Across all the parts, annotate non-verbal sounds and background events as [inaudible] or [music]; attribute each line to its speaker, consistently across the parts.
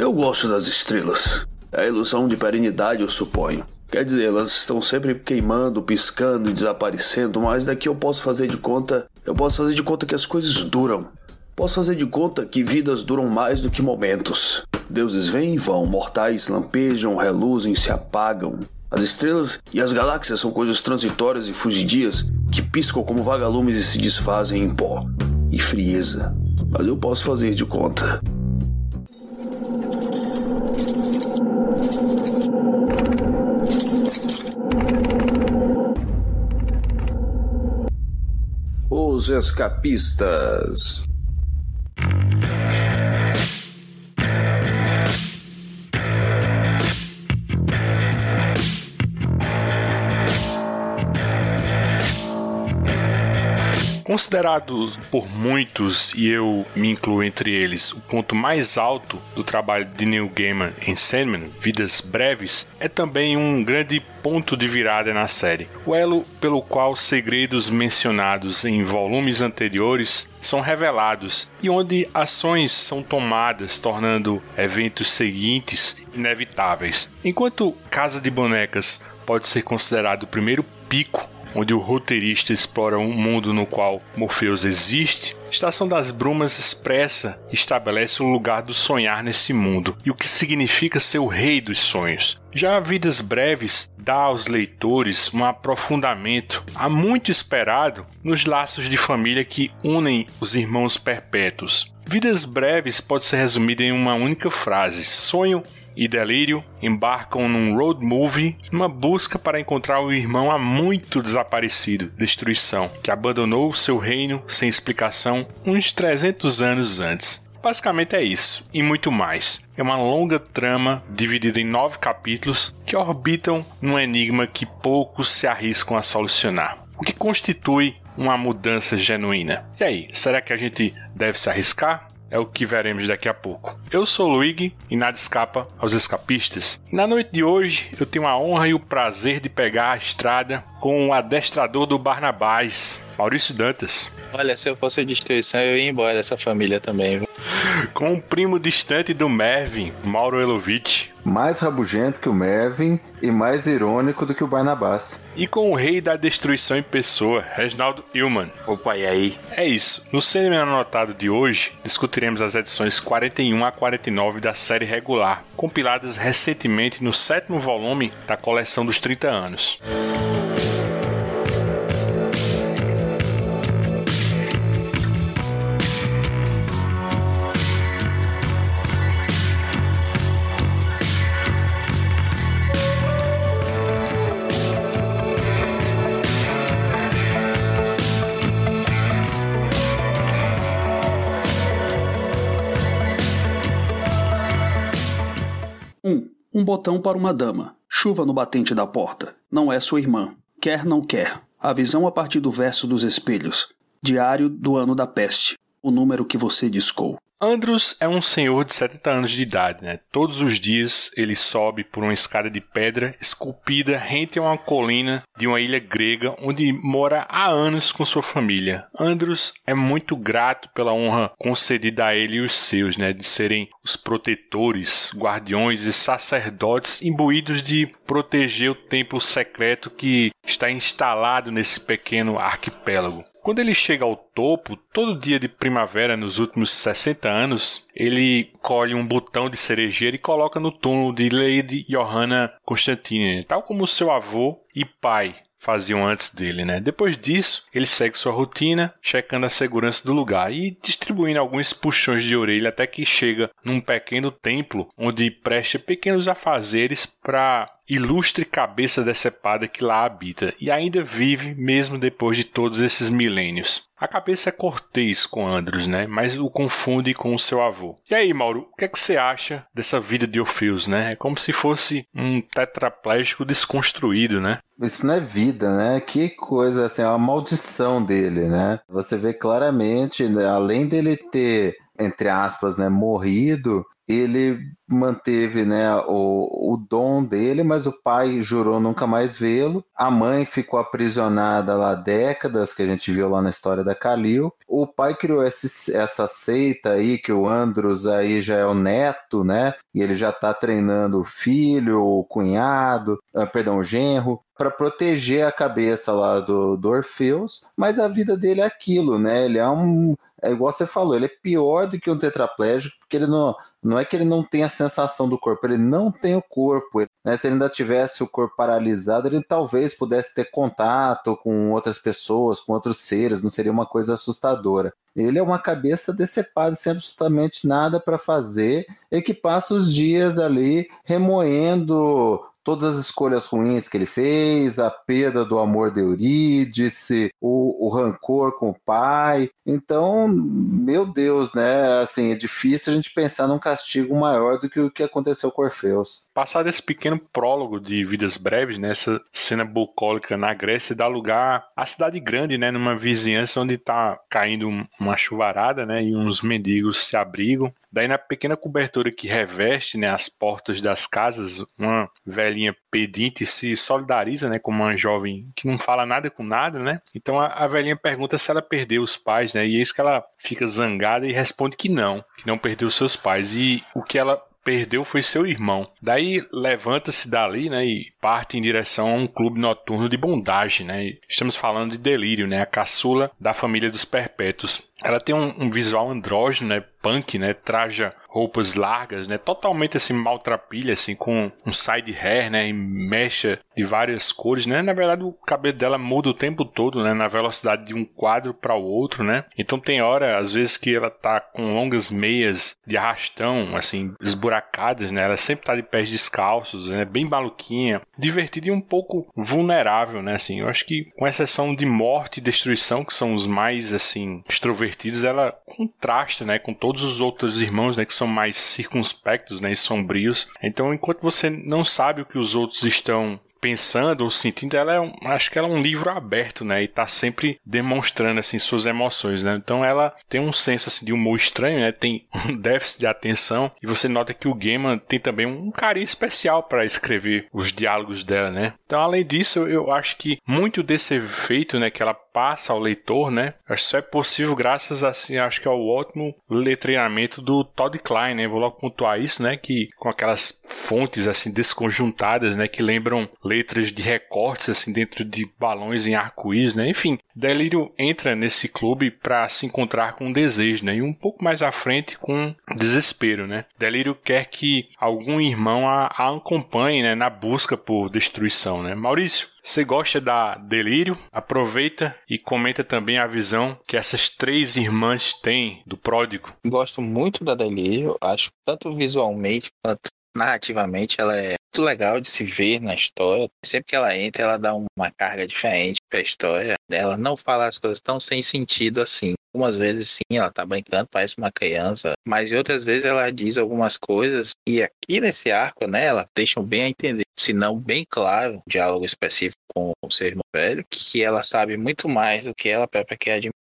Speaker 1: Eu gosto das estrelas. É a ilusão de perenidade, eu suponho. Quer dizer, elas estão sempre queimando, piscando e desaparecendo, mas daqui eu posso fazer de conta. Eu posso fazer de conta que as coisas duram. Posso fazer de conta que vidas duram mais do que momentos. Deuses vêm e vão, mortais lampejam, reluzem, se apagam. As estrelas e as galáxias são coisas transitórias e fugidias que piscam como vagalumes e se desfazem em pó e frieza. Mas eu posso fazer de conta. Os escapistas.
Speaker 2: Considerado por muitos, e eu me incluo entre eles, o ponto mais alto do trabalho de Neil Gaiman em Sandman, Vidas Breves, é também um grande ponto de virada na série. O elo pelo qual segredos mencionados em volumes anteriores são revelados e onde ações são tomadas, tornando eventos seguintes inevitáveis. Enquanto Casa de Bonecas pode ser considerado o primeiro pico onde o roteirista explora um mundo no qual Morpheus existe, Estação das Brumas expressa e estabelece o lugar do sonhar nesse mundo e o que significa ser o rei dos sonhos. Já Vidas Breves dá aos leitores um aprofundamento há muito esperado nos laços de família que unem os irmãos perpétuos. Vidas Breves pode ser resumida em uma única frase: sonho e Delírio embarcam num road movie numa busca para encontrar o irmão há muito desaparecido, Destruição, que abandonou seu reino sem explicação uns 300 anos antes. Basicamente é isso, e muito mais. É uma longa trama dividida em nove capítulos que orbitam num enigma que poucos se arriscam a solucionar. O que constitui uma mudança genuína? E aí, será que a gente deve se arriscar? É o que veremos daqui a pouco. Eu sou Luigi e nada escapa aos escapistas. Na noite de hoje eu tenho a honra e o prazer de pegar a estrada com o adestrador do Barnabás, Maurício Dantas.
Speaker 3: Olha, se eu fosse a destruição, eu ia embora dessa família também. Viu?
Speaker 2: Com um primo distante do Mervin, Mauro Elovitch.
Speaker 4: Mais rabugento que o Mervin e mais irônico do que o Barnabás.
Speaker 2: E com o rei da destruição em pessoa, Reginaldo Hillman.
Speaker 3: Opa, e aí?
Speaker 2: É isso. No cinema anotado de hoje, discutiremos as edições 41 a 49 da série regular, compiladas recentemente no sétimo volume da coleção dos 30 anos.
Speaker 1: Um botão para uma dama. Chuva no batente da porta. Não é sua irmã. Quer, não quer. A visão a partir do verso dos espelhos. Diário do ano da peste. O número que você discou.
Speaker 2: Andros é um senhor de 70 anos de idade, né? Todos os dias ele sobe por uma escada de pedra esculpida rente a uma colina de uma ilha grega onde mora há anos com sua família. Andros é muito grato pela honra concedida a ele e os seus, né? De serem os protetores, guardiões e sacerdotes imbuídos de proteger o templo secreto que está instalado nesse pequeno arquipélago. Quando ele chega ao topo, todo dia de primavera nos últimos 60 anos, ele colhe um botão de cerejeira e coloca no túmulo de Lady Johanna Constantine, tal como seu avô e pai faziam antes dele, né? Depois disso, ele segue sua rotina, checando a segurança do lugar e distribuindo alguns puxões de orelha até que chega num pequeno templo onde presta pequenos afazeres para ilustre cabeça decepada que lá habita e ainda vive mesmo depois de todos esses milênios. A cabeça é cortês com Andros, né? Mas o confunde com o seu avô. E aí, Mauro, o que é que você acha dessa vida de Orfeus, né? É como se fosse um tetraplégico desconstruído, né?
Speaker 4: Isso não é vida, né? Que coisa, assim, é uma maldição dele, né? Você vê claramente, né? além dele ter entre aspas, né, morrido, ele manteve né, o, o dom dele, mas o pai jurou nunca mais vê-lo. A mãe ficou aprisionada lá décadas, que a gente viu lá na história da Kalil. O pai criou esse, essa seita aí, que o Andros aí já é o neto, né? E ele já está treinando o filho, o cunhado, ah, perdão, o genro, para proteger a cabeça lá do, do Orfeus, mas a vida dele é aquilo, né? Ele é um é igual você falou, ele é pior do que um tetraplégico, porque ele não, não é que ele não tem a sensação do corpo, ele não tem o corpo. Né? Se ele ainda tivesse o corpo paralisado, ele talvez pudesse ter contato com outras pessoas, com outros seres, não seria uma coisa assustadora. Ele é uma cabeça decepada, sem absolutamente nada para fazer, e que passa os dias ali remoendo todas as escolhas ruins que ele fez, a perda do amor de Eurídice, o, o rancor com o pai. Então, meu Deus, né? Assim, é difícil a gente pensar num castigo maior do que o que aconteceu com Orfeus.
Speaker 2: Passado esse pequeno prólogo de Vidas Breves, nessa né, cena bucólica na Grécia, dá lugar à cidade grande, né? Numa vizinhança onde tá caindo uma chuvarada, né? E uns mendigos se abrigam. Daí na pequena cobertura que reveste né, as portas das casas, uma velhinha pedinte se solidariza né, com uma jovem que não fala nada com nada, né? Então a, a velhinha pergunta se ela perdeu os pais, né? E é isso que ela fica zangada e responde que não, que não perdeu seus pais. E o que ela perdeu foi seu irmão. Daí levanta-se dali, né, e parte em direção a um clube noturno de bondagem, né? Estamos falando de Delírio, né, a caçula da família dos Perpétuos. Ela tem um, um visual andrógeno, né, punk, né, traja roupas largas, né, totalmente assim maltrapilha, assim com um side hair, né, e mecha de várias cores, né. Na verdade, o cabelo dela muda o tempo todo, né, na velocidade de um quadro para o outro, né. Então tem hora, às vezes que ela tá com longas meias de arrastão, assim, esburacadas, né. Ela sempre tá de pés descalços, né, bem maluquinha, divertida e um pouco vulnerável, né, assim. Eu acho que com exceção de morte e destruição, que são os mais assim extrovertidos, ela contrasta, né, com todos os outros irmãos, né, que são mais circunspectos, né, e sombrios. Então, enquanto você não sabe o que os outros estão pensando ou sentindo, ela é um, acho que ela é um livro aberto, né? E tá sempre demonstrando assim suas emoções, né? Então ela tem um senso assim de humor estranho, né? Tem um [laughs] déficit de atenção e você nota que o Gaiman tem também um carinho especial para escrever os diálogos dela, né? Então além disso, eu acho que muito desse efeito, né, que ela passa ao leitor, né? Acho que isso é possível graças assim, acho que ao ótimo letreamento do Todd Klein, né? Vou logo pontuar isso, né? Que com aquelas fontes assim desconjuntadas, né? Que lembram letras de recortes assim dentro de balões em arco-íris, né? Enfim, Delírio entra nesse clube para se encontrar com um desejo, né? E um pouco mais à frente com desespero, né? Delírio quer que algum irmão a, a acompanhe, né? Na busca por destruição, né? Maurício, você gosta da Delírio? Aproveita e comenta também a visão que essas três irmãs têm do pródigo.
Speaker 3: Gosto muito da Delírio, acho tanto visualmente quanto narrativamente ela é muito legal de se ver na história. Sempre que ela entra, ela dá uma carga diferente pra história. Ela não fala as coisas tão sem sentido assim. Algumas vezes sim, ela tá brincando, parece uma criança, mas outras vezes ela diz algumas coisas e aqui nesse arco, né, ela deixa bem a entender, se não bem claro, um diálogo específico com o seu irmão velho, que ela sabe muito mais do que ela própria quer admitir.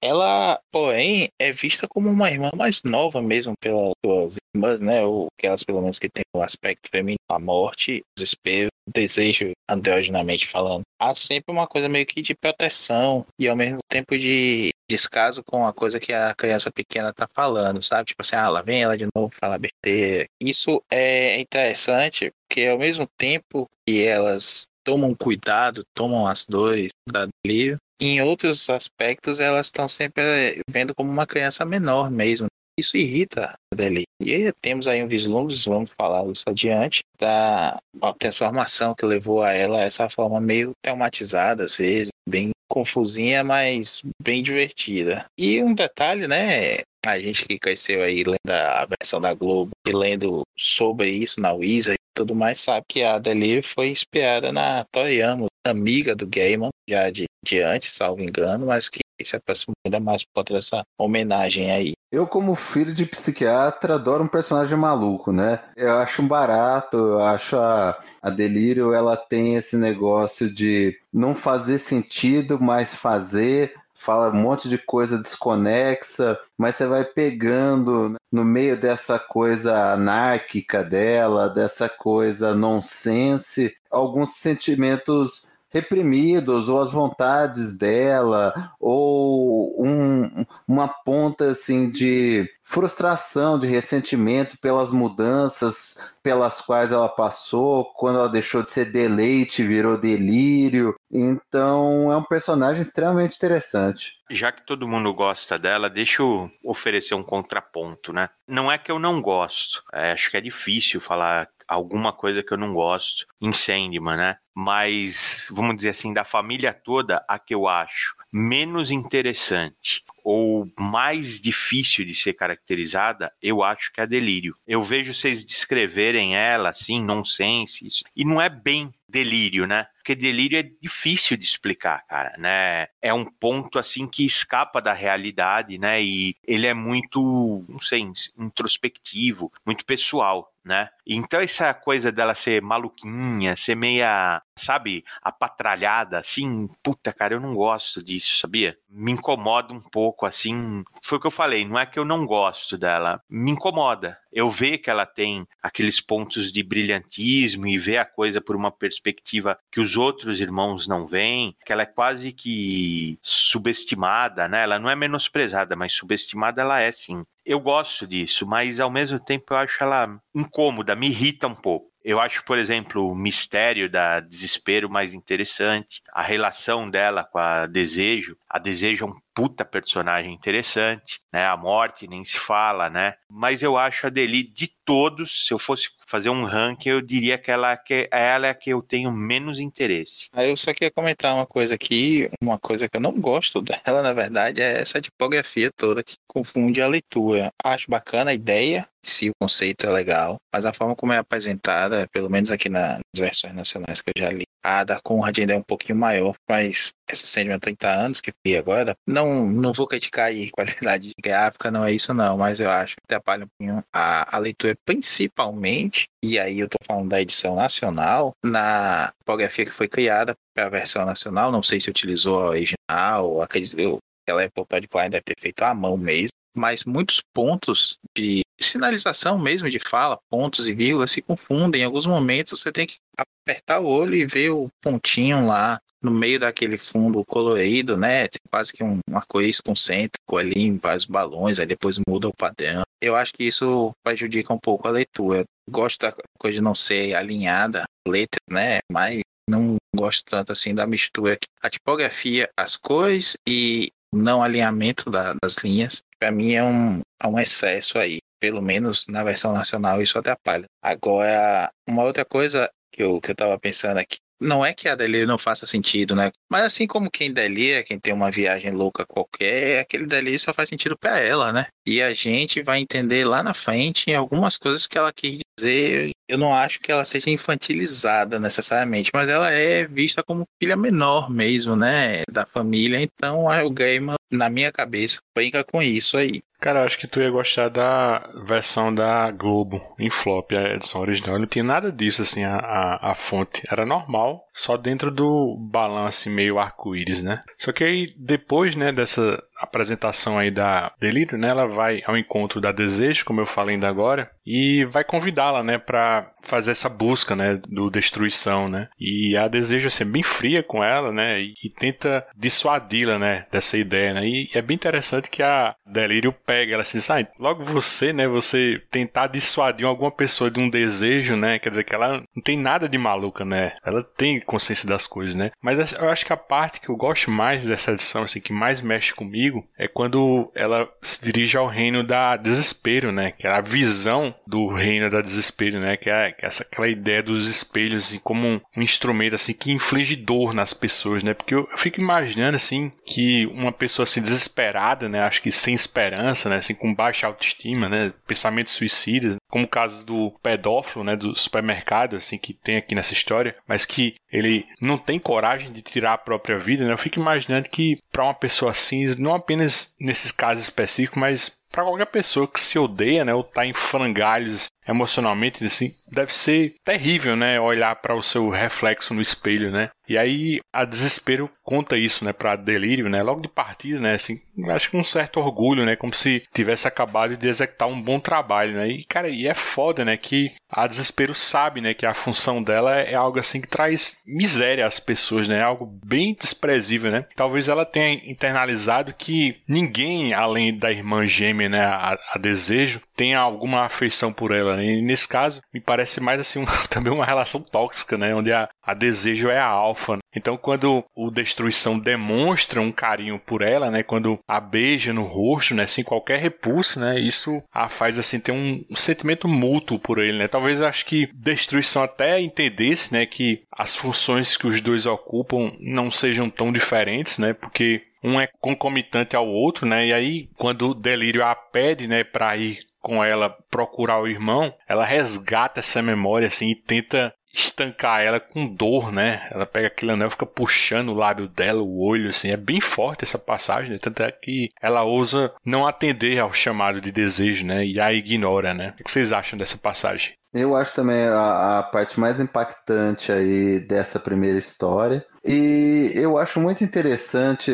Speaker 3: Ela, porém, é vista como uma irmã mais nova mesmo pelas suas irmãs, né, ou aquelas pelo menos que tem o aspecto feminino, a morte, desespero, desejo androgenamente falando. Há sempre uma coisa meio que de proteção e ao mesmo tempo de descaso com a coisa que a criança pequena tá falando, sabe? Tipo assim, ah, lá vem ela de novo falar besteira. Isso é interessante porque ao mesmo tempo que elas tomam cuidado, tomam as dores da delírio, em outros aspectos elas estão sempre vendo como uma criança menor mesmo. Isso irrita a Deli. E aí temos aí um vislumbre, vamos falar isso adiante, da transformação que levou a ela essa forma meio traumatizada, às vezes, bem confusinha, mas bem divertida. E um detalhe, né? A gente que cresceu aí lendo a versão da Globo e lendo sobre isso na Wizard e tudo mais, sabe que a Deli foi inspirada na Toriyama, amiga do Gaiman, já de, de antes, salvo engano, mas que se aproximou ainda mais por conta dessa homenagem aí.
Speaker 4: Eu, como filho de psiquiatra, adoro um personagem maluco, né? Eu acho um barato, eu acho a, a Delírio, ela tem esse negócio de não fazer sentido, mas fazer, fala um monte de coisa desconexa, mas você vai pegando no meio dessa coisa anárquica dela, dessa coisa nonsense, alguns sentimentos reprimidos, ou as vontades dela, ou um, uma ponta assim de frustração, de ressentimento pelas mudanças pelas quais ela passou, quando ela deixou de ser deleite, virou delírio. Então é um personagem extremamente interessante.
Speaker 5: Já que todo mundo gosta dela, deixa eu oferecer um contraponto, né? Não é que eu não gosto, é, acho que é difícil falar alguma coisa que eu não gosto em Sandman, né? Mas, vamos dizer assim, da família toda, a que eu acho menos interessante ou mais difícil de ser caracterizada, eu acho que é a Delírio. Eu vejo vocês descreverem ela assim, nonsense, isso, e não é bem delírio, né? Porque delírio é difícil de explicar, cara, né? É um ponto assim que escapa da realidade, né? E ele é muito, não sei, introspectivo, muito pessoal né? Então essa coisa dela ser maluquinha, ser meia, sabe, apatralhada, assim, puta, cara, eu não gosto disso, sabia? Me incomoda um pouco, assim. Foi o que eu falei, não é que eu não gosto dela, me incomoda. Eu vejo que ela tem aqueles pontos de brilhantismo e vê a coisa por uma perspectiva que os outros irmãos não veem, que ela é quase que subestimada, né? Ela não é menosprezada, mas subestimada ela é sim eu gosto disso, mas ao mesmo tempo eu acho ela incômoda, me irrita um pouco. Eu acho, por exemplo, o mistério da desespero mais interessante, a relação dela com a desejo. A desejo é um puta personagem interessante, né? A morte nem se fala, né? Mas eu acho a Deli de todos, se eu fosse fazer um ranking, eu diria que ela, que ela é a que eu tenho menos interesse.
Speaker 3: Aí eu só queria comentar uma coisa aqui, uma coisa que eu não gosto dela, na verdade, é essa tipografia toda que confunde a leitura. Acho bacana a ideia, se o conceito é legal, mas a forma como é apresentada, pelo menos aqui nas versões nacionais que eu já li, a da Conrad ainda é um pouquinho maior, mas essa série de 30 anos que vi agora, não, não vou criticar aí qualidade gráfica, não é isso não, mas eu acho que atrapalha um pouquinho a, a leitura, principalmente, e aí eu tô falando da edição nacional, na tipografia que foi criada para a versão nacional, não sei se utilizou a original, acredito, eu, ela é client, deve ter feito à mão mesmo, mas muitos pontos de sinalização mesmo de fala, pontos e vírgulas se confundem. Em alguns momentos você tem que apertar o olho e ver o pontinho lá no meio daquele fundo colorido, né? Tem quase que um arco-íris concêntrico ali em vários balões, aí depois muda o padrão. Eu acho que isso prejudica um pouco a leitura. Gosto da coisa de não ser alinhada, letra, né? Mas não gosto tanto assim da mistura. A tipografia, as cores e não alinhamento da, das linhas, para mim é um, é um excesso aí. Pelo menos na versão nacional isso atrapalha. Agora, uma outra coisa que eu, que eu tava pensando aqui, não é que a delírio não faça sentido, né? Mas assim como quem delira, quem tem uma viagem louca qualquer, aquele delírio só faz sentido para ela, né? E a gente vai entender lá na frente algumas coisas que ela quis dizer. Eu não acho que ela seja infantilizada necessariamente, mas ela é vista como filha menor mesmo, né? Da família. Então o Gaiman, na minha cabeça, brinca com isso aí.
Speaker 2: Cara, eu acho que tu ia gostar da versão da Globo em flop, a edição original. Não tinha nada disso, assim, a, a, a fonte. Era normal, só dentro do balanço meio arco-íris, né? Só que aí, depois, né, dessa apresentação aí da Delírio, né? Ela vai ao encontro da Desejo, como eu falei ainda agora, e vai convidá-la, né, para fazer essa busca, né, do destruição, né? E a Desejo assim, é bem fria com ela, né, e, e tenta dissuadi-la, né, dessa ideia, né? E é bem interessante que a Delírio pega ela assim, ah, logo você, né, você tentar dissuadir alguma pessoa de um desejo, né? Quer dizer que ela não tem nada de maluca, né? Ela tem consciência das coisas, né? Mas eu acho que a parte que eu gosto mais dessa edição, assim, que mais mexe comigo é quando ela se dirige ao reino da desespero, né? Que é a visão do reino da desespero, né? Que é, essa aquela ideia dos espelhos assim, como um, um, instrumento assim que inflige dor nas pessoas, né? Porque eu, eu, fico imaginando assim que uma pessoa assim desesperada, né? Acho que sem esperança, né? Assim com baixa autoestima, né? Pensamentos suicidas, como o caso do pedófilo, né? Do supermercado, assim que tem aqui nessa história, mas que ele não tem coragem de tirar a própria vida, né? Eu fico imaginando que para uma pessoa assim não apenas nesses casos específicos, mas para qualquer pessoa que se odeia, né, ou tá em frangalhos emocionalmente, assim, deve ser terrível, né? Olhar para o seu reflexo no espelho, né? E aí a Desespero conta isso, né, para Delírio, né, logo de partida, né, assim, acho que um certo orgulho, né, como se tivesse acabado de executar um bom trabalho, né? E cara, e é foda, né, que a Desespero sabe, né, que a função dela é algo assim que traz miséria às pessoas, né? É algo bem desprezível, né? Talvez ela tenha internalizado que ninguém além da irmã gêmea, né, a, a Desejo, tenha alguma afeição por ela. Né? E nesse caso, me parece mais assim [laughs] também uma relação tóxica, né, onde a, a Desejo é a alfa. Né? Então, quando o Destruição demonstra um carinho por ela, né, quando a beija no rosto, né, sem qualquer repulso, né, isso a faz assim ter um, um sentimento mútuo por ele, né? Talvez acho que Destruição até entendesse, né, que as funções que os dois ocupam não sejam tão diferentes, né? Porque um é concomitante ao outro, né? E aí, quando o delírio a pede, né, para ir com ela procurar o irmão, ela resgata essa memória assim e tenta estancar ela com dor, né? Ela pega aquele anel, fica puxando o lábio dela, o olho, assim. É bem forte essa passagem, né? Tanto é que ela ousa não atender ao chamado de desejo, né? E a ignora, né? O que vocês acham dessa passagem?
Speaker 4: Eu acho também a, a, parte mais impactante aí dessa primeira história. E eu acho muito interessante,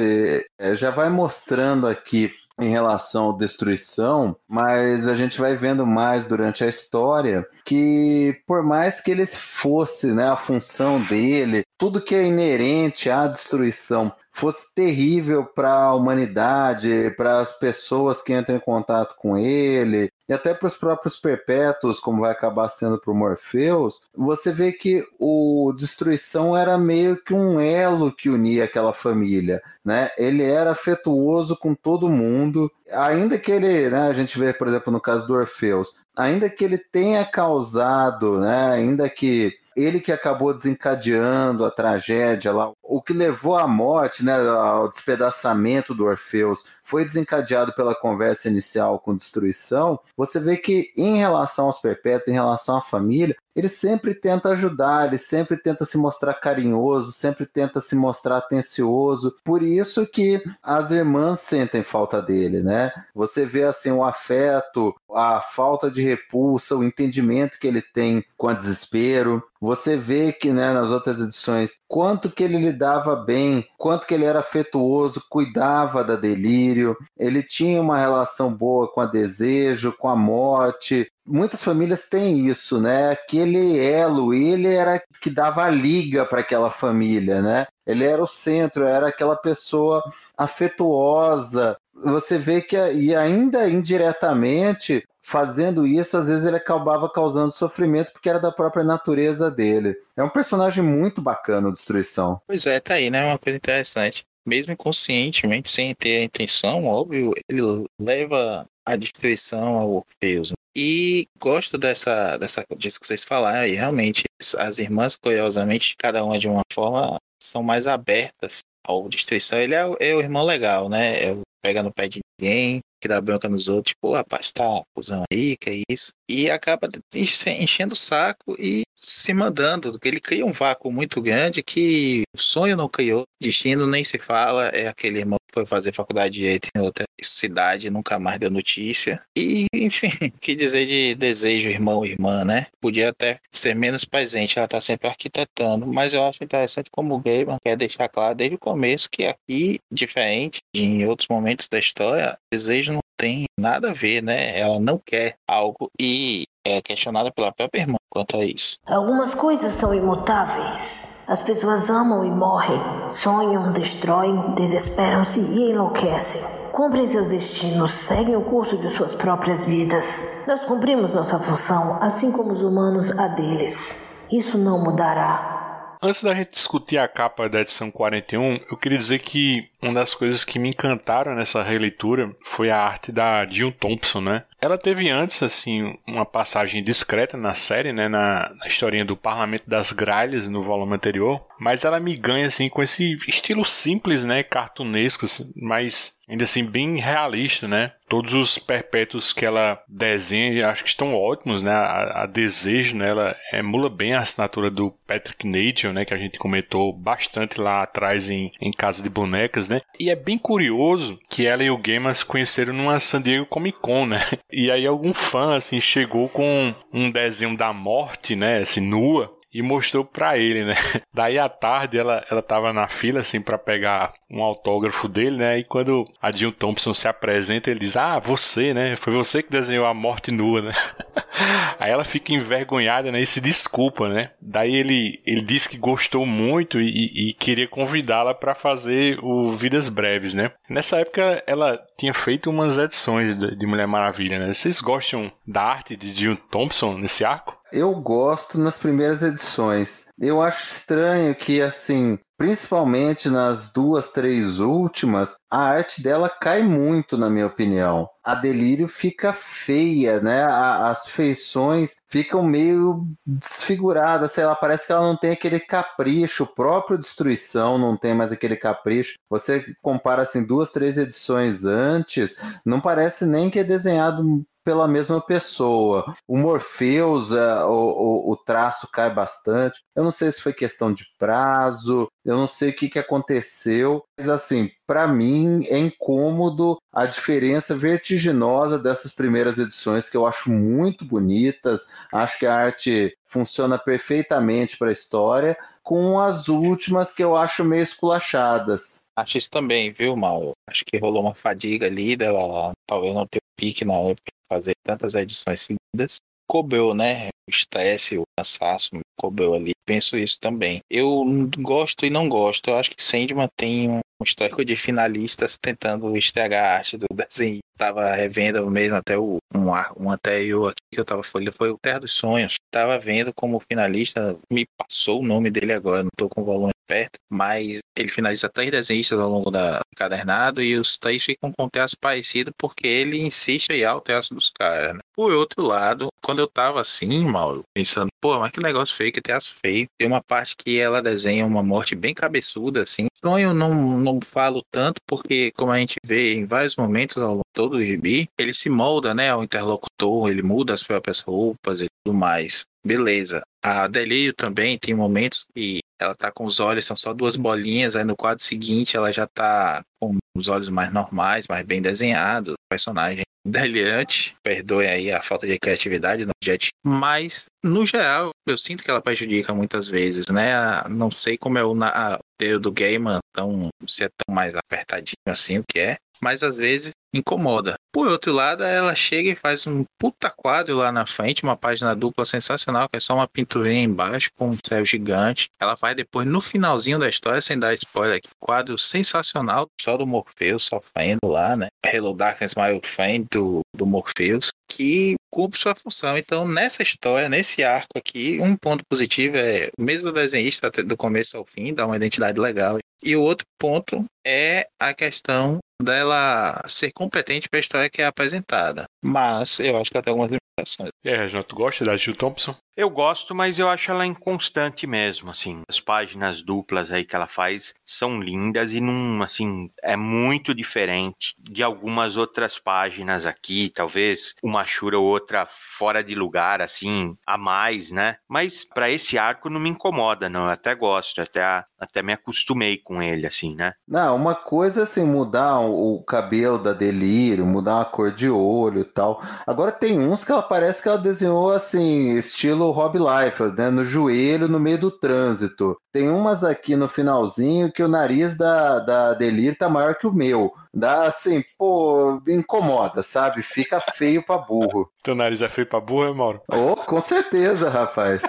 Speaker 4: é, já vai mostrando aqui em relação à destruição, mas a gente vai vendo mais durante a história que por mais que ele fosse, né, a função dele, tudo que é inerente à destruição fosse terrível para a humanidade, para as pessoas que entram em contato com ele, e até para os próprios perpétuos, como vai acabar sendo para o Morpheus, você vê que o Destruição era meio que um elo que unia aquela família. Né? Ele era afetuoso com todo mundo, ainda que ele, né, a gente vê, por exemplo, no caso do Orfeus, ainda que ele tenha causado, né, ainda que ele que acabou desencadeando a tragédia lá, o que levou à morte, né, ao despedaçamento do Orfeus, foi desencadeado pela conversa inicial com destruição. Você vê que em relação aos perpétuos, em relação à família, ele sempre tenta ajudar, ele sempre tenta se mostrar carinhoso, sempre tenta se mostrar atencioso. Por isso que as irmãs sentem falta dele, né? Você vê assim o afeto, a falta de repulsa, o entendimento que ele tem com a desespero. Você vê que né, nas outras edições, quanto que ele lidava bem, quanto que ele era afetuoso, cuidava da delírio, ele tinha uma relação boa com a desejo, com a morte, muitas famílias têm isso, né? Aquele elo, ele era que dava a liga para aquela família, né? Ele era o centro, era aquela pessoa afetuosa. Você vê que, e ainda indiretamente, fazendo isso, às vezes ele acabava causando sofrimento porque era da própria natureza dele. É um personagem muito bacana, o Destruição.
Speaker 3: Pois é, tá aí, né? Uma coisa interessante. Mesmo inconscientemente, sem ter a intenção, óbvio, ele leva a destruição ao Orfeus. Né? E gosto dessa, dessa disso que vocês falaram. E realmente, as irmãs, curiosamente, cada uma de uma forma, são mais abertas ao destruição. Ele é, é o irmão legal, né? É, pega no pé de ninguém, que dá bronca nos outros, tipo, rapaz, tá usando aí, que é isso. E acaba enchendo o saco e se mandando. Ele cria um vácuo muito grande que o sonho não criou, destino nem se fala. É aquele irmão que foi fazer faculdade de direito em outra cidade, nunca mais deu notícia. E, enfim, [laughs] que dizer de desejo, irmão, irmã, né? Podia até ser menos presente, ela tá sempre arquitetando. Mas eu acho interessante como o Gaiman quer deixar claro desde o começo que aqui, diferente de em outros momentos da história, desejo não tem nada a ver, né? Ela não quer algo e é questionada pela própria irmã quanto a isso.
Speaker 6: Algumas coisas são imutáveis. As pessoas amam e morrem, sonham, destroem, desesperam-se e enlouquecem. Cumprem seus destinos, seguem o curso de suas próprias vidas. Nós cumprimos nossa função, assim como os humanos a deles. Isso não mudará.
Speaker 2: Antes da gente discutir a capa da edição 41, eu queria dizer que uma das coisas que me encantaram nessa releitura foi a arte da Jill Thompson, né? Ela teve antes, assim, uma passagem discreta na série, né? Na, na historinha do Parlamento das Gralhas, no volume anterior. Mas ela me ganha, assim, com esse estilo simples, né? Cartunesco, assim, mas ainda assim bem realista, né? Todos os perpétuos que ela desenha, acho que estão ótimos, né? A, a Desejo, né? Ela emula bem a assinatura do Patrick Nagel, né? Que a gente comentou bastante lá atrás em, em Casa de Bonecas, né? Né? E é bem curioso que ela e o Gaiman se conheceram numa San Diego Comic Con, né? [laughs] E aí algum fã, assim, chegou com um desenho da morte, né? Assim, nua e mostrou pra ele, né? [laughs] Daí à tarde ela, ela tava na fila, assim, para pegar um autógrafo dele, né? E quando a Jill Thompson se apresenta, ele diz: Ah, você, né? Foi você que desenhou a morte nua, né? [laughs] Aí ela fica envergonhada, né? E se desculpa, né? Daí ele, ele disse que gostou muito e, e queria convidá-la para fazer o Vidas Breves, né? Nessa época ela tinha feito umas edições de Mulher Maravilha, né? Vocês gostam da arte de Jill Thompson nesse arco?
Speaker 4: Eu gosto nas primeiras edições. Eu acho estranho que, assim, principalmente nas duas, três últimas, a arte dela cai muito, na minha opinião. A Delírio fica feia, né? as feições ficam meio desfiguradas, sei lá, parece que ela não tem aquele capricho, o próprio Destruição não tem mais aquele capricho. Você compara assim duas, três edições antes, não parece nem que é desenhado pela mesma pessoa. O Morpheus, é, o, o, traço cai bastante. Eu não sei se foi questão de prazo, eu não sei o que, que aconteceu, mas assim, para mim é incômodo a diferença vertiginosa dessas primeiras edições que eu acho muito bonitas. Acho que a arte funciona perfeitamente para a história, com as últimas que eu acho meio esculachadas.
Speaker 3: Acho isso também, viu, Mal? Acho que rolou uma fadiga ali dela, talvez não ter pique na época fazer tantas edições seguidas. Cobrou, né? O estresse, o cansaço, cobrou ali. Penso isso também. Eu gosto e não gosto. Eu acho que Sandman tem histórico de finalistas tentando estragar a arte do desenho. Tava revendo mesmo até o um, um anterior aqui que eu tava falando, foi o Terra dos Sonhos. Tava vendo como finalista, me passou o nome dele agora, não tô com o volume perto, mas ele finaliza três desenhistas ao longo da encadernado e os três ficam com traço parecido porque ele insiste em alto traço dos caras, né? Por outro lado, quando eu tava assim, mal pensando, pô, mas que negócio feio, que traço feio. Tem uma parte que ela desenha uma morte bem cabeçuda, assim. Sonho não, não falo tanto porque, como a gente vê em vários momentos ao longo todo o gibi, ele se molda, né, ao interlocutor, ele muda as próprias roupas e tudo mais. Beleza. A Delírio também tem momentos que ela tá com os olhos, são só duas bolinhas, aí no quadro seguinte ela já tá com os olhos mais normais, mais bem desenhados, personagem delirante, perdoe aí a falta de criatividade no Jet, mas no geral eu sinto que ela prejudica muitas vezes, né? Não sei como é o, na, do Gaiman, tão, se é tão mais apertadinho assim o que é, mas às vezes incomoda. Por outro lado, ela chega e faz um puta quadro lá na frente, uma página dupla sensacional, que é só uma pinturinha embaixo com um céu gigante. Ela vai depois no finalzinho da história, sem dar spoiler aqui, quadro sensacional, só do Morpheus sofrendo lá, né? Hello Darkness, My Old Friend do, do Morpheus, que cumpre sua função. Então, nessa história, nesse arco aqui, um ponto positivo é o mesmo desenhista do começo ao fim, dá uma identidade legal. E o outro ponto é a questão dela ser competente para a história que é apresentada. Mas eu acho que ela tem algumas limitações.
Speaker 2: É, Reginaldo, tu gosta da Jill Thompson?
Speaker 5: Eu gosto, mas eu acho ela inconstante mesmo, assim. As páginas duplas aí que ela faz são lindas e não, assim, é muito diferente de algumas outras páginas aqui, talvez uma chura ou outra fora de lugar, assim, a mais, né? Mas para esse arco não me incomoda, não. Eu até gosto, até, até me acostumei com ele, assim, né?
Speaker 4: Não, uma coisa assim, mudar o cabelo da Delírio, mudar a cor de olho tal. Agora tem uns que ela parece que ela desenhou assim, estilo Rob Liefeld, né? No joelho, no meio do trânsito. Tem umas aqui no finalzinho que o nariz da, da Delir tá maior que o meu. Dá assim, pô, incomoda, sabe? Fica feio pra burro. [laughs]
Speaker 2: Teu nariz é feio pra burro, Mauro?
Speaker 4: Oh, com certeza, rapaz.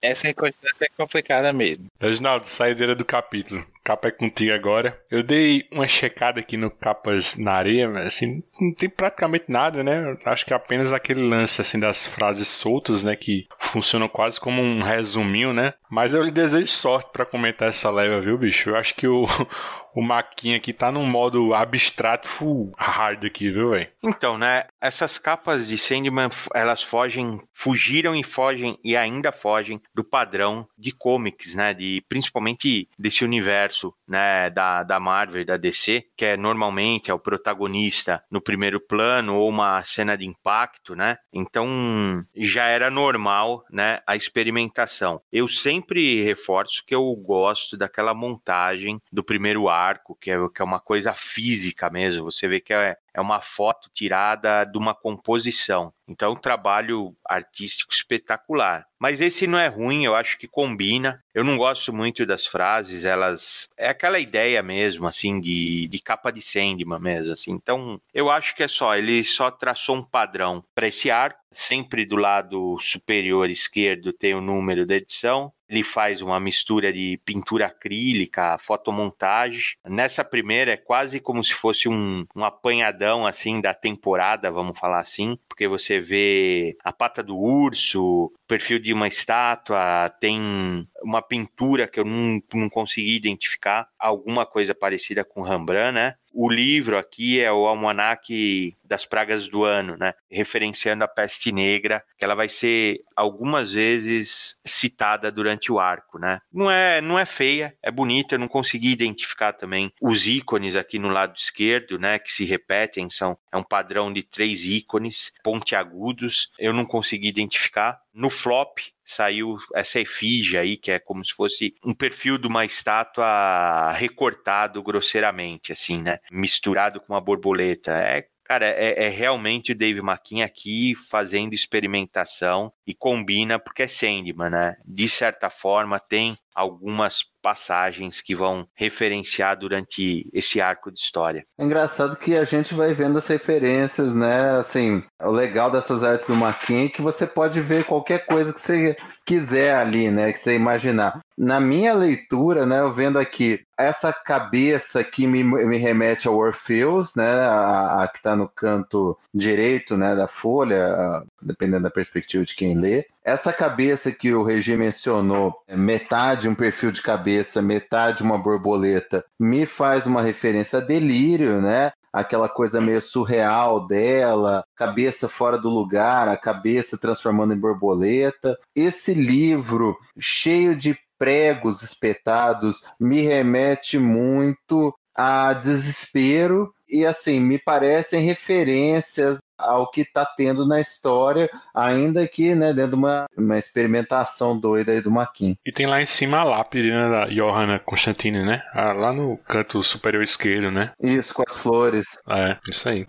Speaker 3: Essa é, essa é complicada mesmo.
Speaker 2: Reginaldo, saideira do capítulo. Capa é contigo agora. Eu dei uma checada aqui no Capas na Areia, mas assim, não tem praticamente nada, né? Acho que apenas aquele lance, assim, das frases soltas, né? Que funcionam quase como um resuminho, né? Mas eu lhe desejo sorte para comentar essa leva, viu, bicho? Eu acho que o, [laughs] o Maquinha aqui tá num modo abstrato full hard aqui, viu, velho?
Speaker 5: Então, né? Essas capas de Sandman, elas fogem, fugiram e fogem e ainda fogem do padrão de comics, né? De principalmente desse universo, né? Da, da Marvel, da DC, que é normalmente é o protagonista no primeiro plano ou uma cena de impacto, né? Então já era normal, né? A experimentação. Eu sempre reforço que eu gosto daquela montagem do primeiro ar arco, que é, que é uma coisa física mesmo. Você vê que é, é uma foto tirada de uma composição. Então, é um trabalho artístico espetacular. Mas esse não é ruim, eu acho que combina. Eu não gosto muito das frases, elas. É aquela ideia mesmo, assim, de, de capa de Sandman mesmo, assim. Então, eu acho que é só, ele só traçou um padrão para esse arco. Sempre do lado superior esquerdo tem o número da edição ele faz uma mistura de pintura acrílica, fotomontagem. Nessa primeira é quase como se fosse um, um apanhadão assim da temporada, vamos falar assim, porque você vê a pata do urso, perfil de uma estátua, tem uma pintura que eu não, não consegui identificar, alguma coisa parecida com Rembrandt, né? O livro aqui é o Almanaque das Pragas do Ano, né? Referenciando a peste negra, que ela vai ser algumas vezes citada durante o arco, né? Não é, não é feia, é bonita, eu não consegui identificar também os ícones aqui no lado esquerdo, né? Que se repetem, são é um padrão de três ícones pontiagudos, eu não consegui identificar. No flop saiu essa efígie aí, que é como se fosse um perfil de uma estátua recortado grosseiramente, assim, né? Misturado com uma borboleta. É Cara, é, é, realmente o Dave McKean aqui fazendo experimentação e combina porque é Sandman, né? De certa forma, tem algumas passagens que vão referenciar durante esse arco de história.
Speaker 4: É engraçado que a gente vai vendo as referências, né? Assim, o legal dessas artes do Maquin é que você pode ver qualquer coisa que você quiser ali, né? Que você imaginar. Na minha leitura, né, eu vendo aqui essa cabeça que me, me remete ao Orpheus, né, a, a que está no canto direito, né, da folha, a, dependendo da perspectiva de quem lê. Essa cabeça que o Regi mencionou, é metade um perfil de cabeça, metade uma borboleta, me faz uma referência a delírio, né? aquela coisa meio surreal dela, cabeça fora do lugar, a cabeça transformando em borboleta. Esse livro, cheio de pregos espetados, me remete muito a desespero e assim me parecem referências ao que está tendo na história, ainda que né, dentro de uma, uma experimentação doida aí do Maquin.
Speaker 2: E tem lá em cima a lápide né, da Johanna Constantine, né? Ah, lá no canto superior esquerdo, né?
Speaker 4: Isso, com as flores.
Speaker 2: É, isso aí.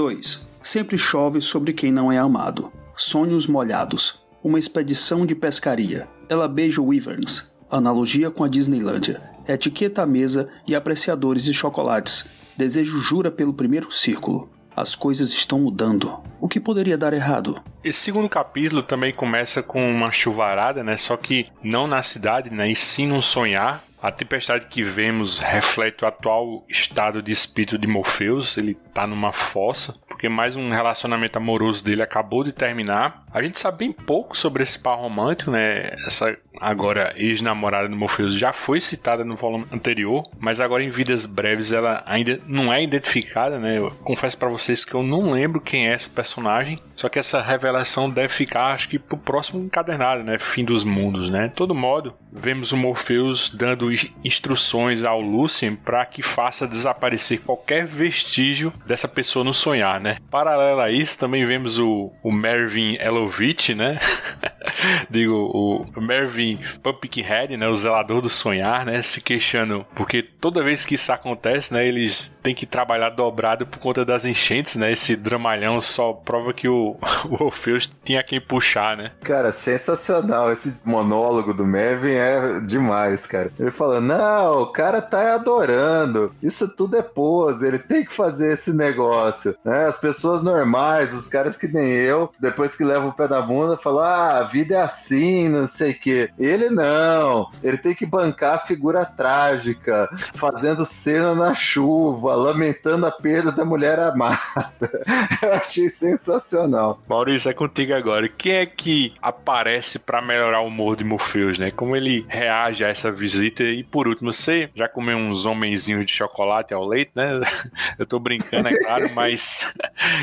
Speaker 1: 2. Sempre chove sobre quem não é amado. Sonhos molhados. Uma expedição de pescaria. Ela beija Wyverns. Analogia com a Disneylândia. Etiqueta à mesa e apreciadores de chocolates. Desejo jura pelo primeiro círculo. As coisas estão mudando. O que poderia dar errado?
Speaker 2: Esse segundo capítulo também começa com uma chuvarada, né? Só que não na cidade, né? E sim num sonhar. A tempestade que vemos reflete o atual estado de espírito de Morpheus. Ele tá numa fossa, porque mais um relacionamento amoroso dele acabou de terminar. A gente sabe bem pouco sobre esse par romântico, né? Essa agora ex-namorada do Morpheus já foi citada no volume anterior, mas agora em Vidas Breves ela ainda não é identificada, né? Eu confesso para vocês que eu não lembro quem é essa personagem, só que essa revelação deve ficar, acho que pro próximo encadernado, né? Fim dos mundos, né? De todo modo, vemos o Morpheus dando instruções ao Lucien para que faça desaparecer qualquer vestígio dessa pessoa no sonhar, né? Paralelo a isso, também vemos o, o Mervyn Elovitch, né? [laughs] Digo, o Mervyn Pumpkinhead, né? O zelador do sonhar, né? Se queixando, porque toda vez que isso acontece, né? Eles têm que trabalhar dobrado por conta das enchentes, né? Esse dramalhão só prova que o, [laughs] o Orpheus tinha quem puxar, né?
Speaker 4: Cara, sensacional. Esse monólogo do Mervyn é demais, cara. Ele fala: Não, o cara tá adorando. Isso tudo é pose. Ele tem que fazer esse negócio. Né? As pessoas normais, os caras que nem eu, depois que levam o pé na bunda, falam: Ah, a vida é assim, não sei o quê. Ele não. Ele tem que bancar a figura trágica, fazendo cena na chuva, lamentando a perda da mulher amada. [laughs] Eu achei sensacional.
Speaker 2: Maurício, é contigo agora. Quem é que aparece para melhorar o humor de Morpheus, né? Como ele reage a essa visita? E por último, você já comeu uns homenzinhos de chocolate ao leite, né? [laughs] Eu tô brincando, é claro, mas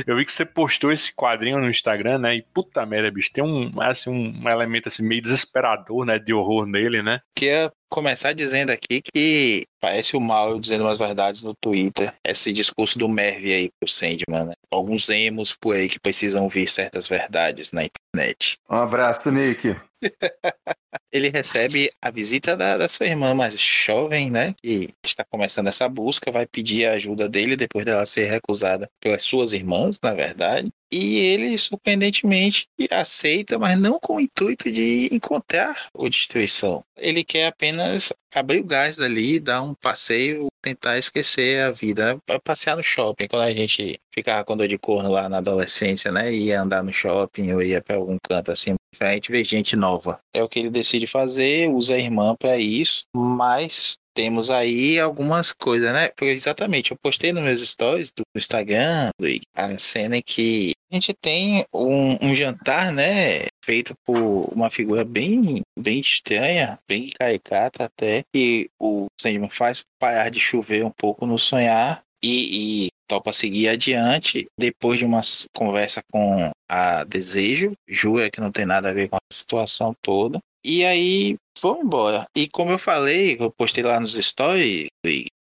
Speaker 2: eu vi que você postou esse quadrinho no Instagram, né? E puta merda, bicho, tem um, assim, um um elemento assim meio desesperador, né, de horror nele, né?
Speaker 3: Que é começar dizendo aqui que parece o mal dizendo umas verdades no Twitter. Esse discurso do Merv aí pro Sandman, né? Alguns emos por aí que precisam ouvir certas verdades na internet.
Speaker 4: Um abraço, Nick. [laughs]
Speaker 3: Ele recebe a visita da, da, sua irmã mais jovem, né? Que está começando essa busca, vai pedir a ajuda dele depois dela ser recusada pelas suas irmãs, na verdade. E ele, surpreendentemente, aceita, mas não com o intuito de encontrar o destruição. Ele quer apenas abrir o gás dali, dar um passeio, tentar esquecer a vida. Passear no shopping, quando a gente ficava com dor de corno lá na adolescência, né? Ia andar no shopping ou ia para algum canto assim, pra gente ver gente nova. É o que ele decide fazer, usa a irmã para isso, mas temos aí algumas coisas, né? Porque exatamente, eu postei nos meus stories do Instagram a cena em que a gente tem um, um, jantar, né? Feito por uma figura bem, bem estranha, bem caricata até, que o Sandman faz parar de chover um pouco no sonhar e, e topa seguir adiante depois de uma conversa com a Desejo, jura que não tem nada a ver com a situação toda. E aí vamos embora. E como eu falei, eu postei lá nos stories,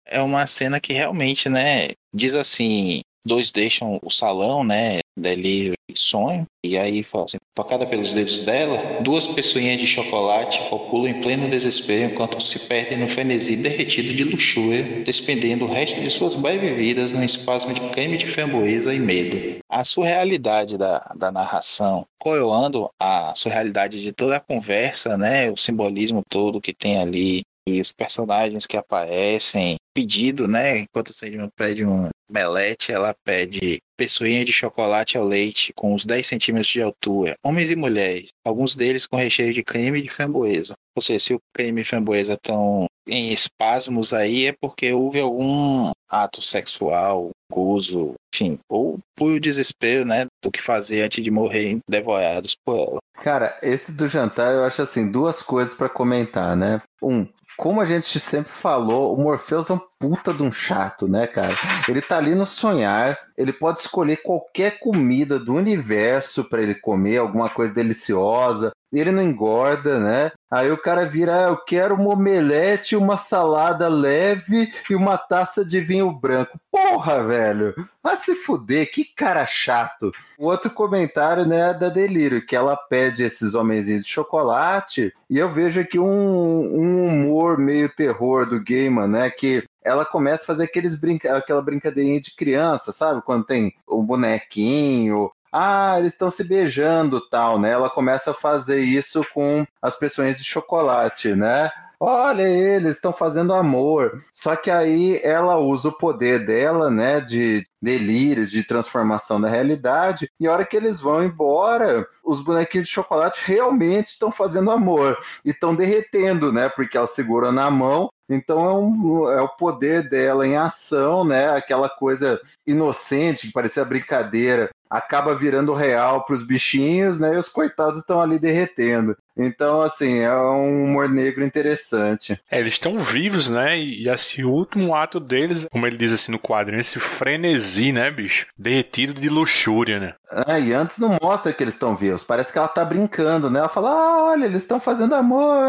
Speaker 3: é uma cena que realmente, né, diz assim, dois deixam o salão, né, e sonho, e aí fala assim, tocada pelos dedos dela, duas pessoinhas de chocolate copulam em pleno desespero enquanto se perdem no frenesi derretido de luxúria, despendendo o resto de suas breves vidas num espasmo de creme de framboesa e medo. A surrealidade da, da narração, coroando a surrealidade de toda a conversa, né, o simbolismo todo que tem ali, e os personagens que aparecem, pedido, né? Enquanto o Sandman pede um melete, ela pede pessoinha de chocolate ao leite com uns 10 centímetros de altura, homens e mulheres, alguns deles com recheio de creme de framboesa. Ou seja, se o creme de framboesa estão em espasmos aí, é porque houve algum ato sexual, gozo, enfim, ou por desespero, né, do que fazer antes de morrer devorados por ela.
Speaker 4: Cara, esse do jantar eu acho assim, duas coisas para comentar, né? Um, como a gente sempre falou, o Morpheus é um puta de um chato, né, cara? Ele tá ali no sonhar, ele pode escolher qualquer comida do universo para ele comer, alguma coisa deliciosa, ele não engorda, né? Aí o cara vira, ah, eu quero uma omelete, uma salada leve e uma taça de vinho branco. Porra, velho! Vai se fuder, que cara chato. O outro comentário, né, é da Delírio, que ela pede esses homenzinhos de chocolate e eu vejo aqui um, um humor meio terror do Gaiman, né, que ela começa a fazer aqueles brinca aquela brincadeirinha de criança, sabe? Quando tem o bonequinho, ah, eles estão se beijando tal, né? Ela começa a fazer isso com as pessoas de chocolate, né? Olha, eles estão fazendo amor. Só que aí ela usa o poder dela, né, de delírio, de transformação da realidade, e a hora que eles vão embora, os bonequinhos de chocolate realmente estão fazendo amor e estão derretendo, né, porque ela segura na mão então é, um, é, o poder dela em ação, né? Aquela coisa inocente que parecia brincadeira, acaba virando real para os bichinhos, né? E os coitados estão ali derretendo. Então, assim, é um humor negro interessante.
Speaker 2: É, eles estão vivos, né? E o último ato deles, como ele diz assim no quadrinho, esse frenesi, né, bicho? Derretido de luxúria, né?
Speaker 4: Ah, e antes não mostra que eles estão vivos. Parece que ela tá brincando, né? Ela fala, ah, olha, eles estão fazendo amor.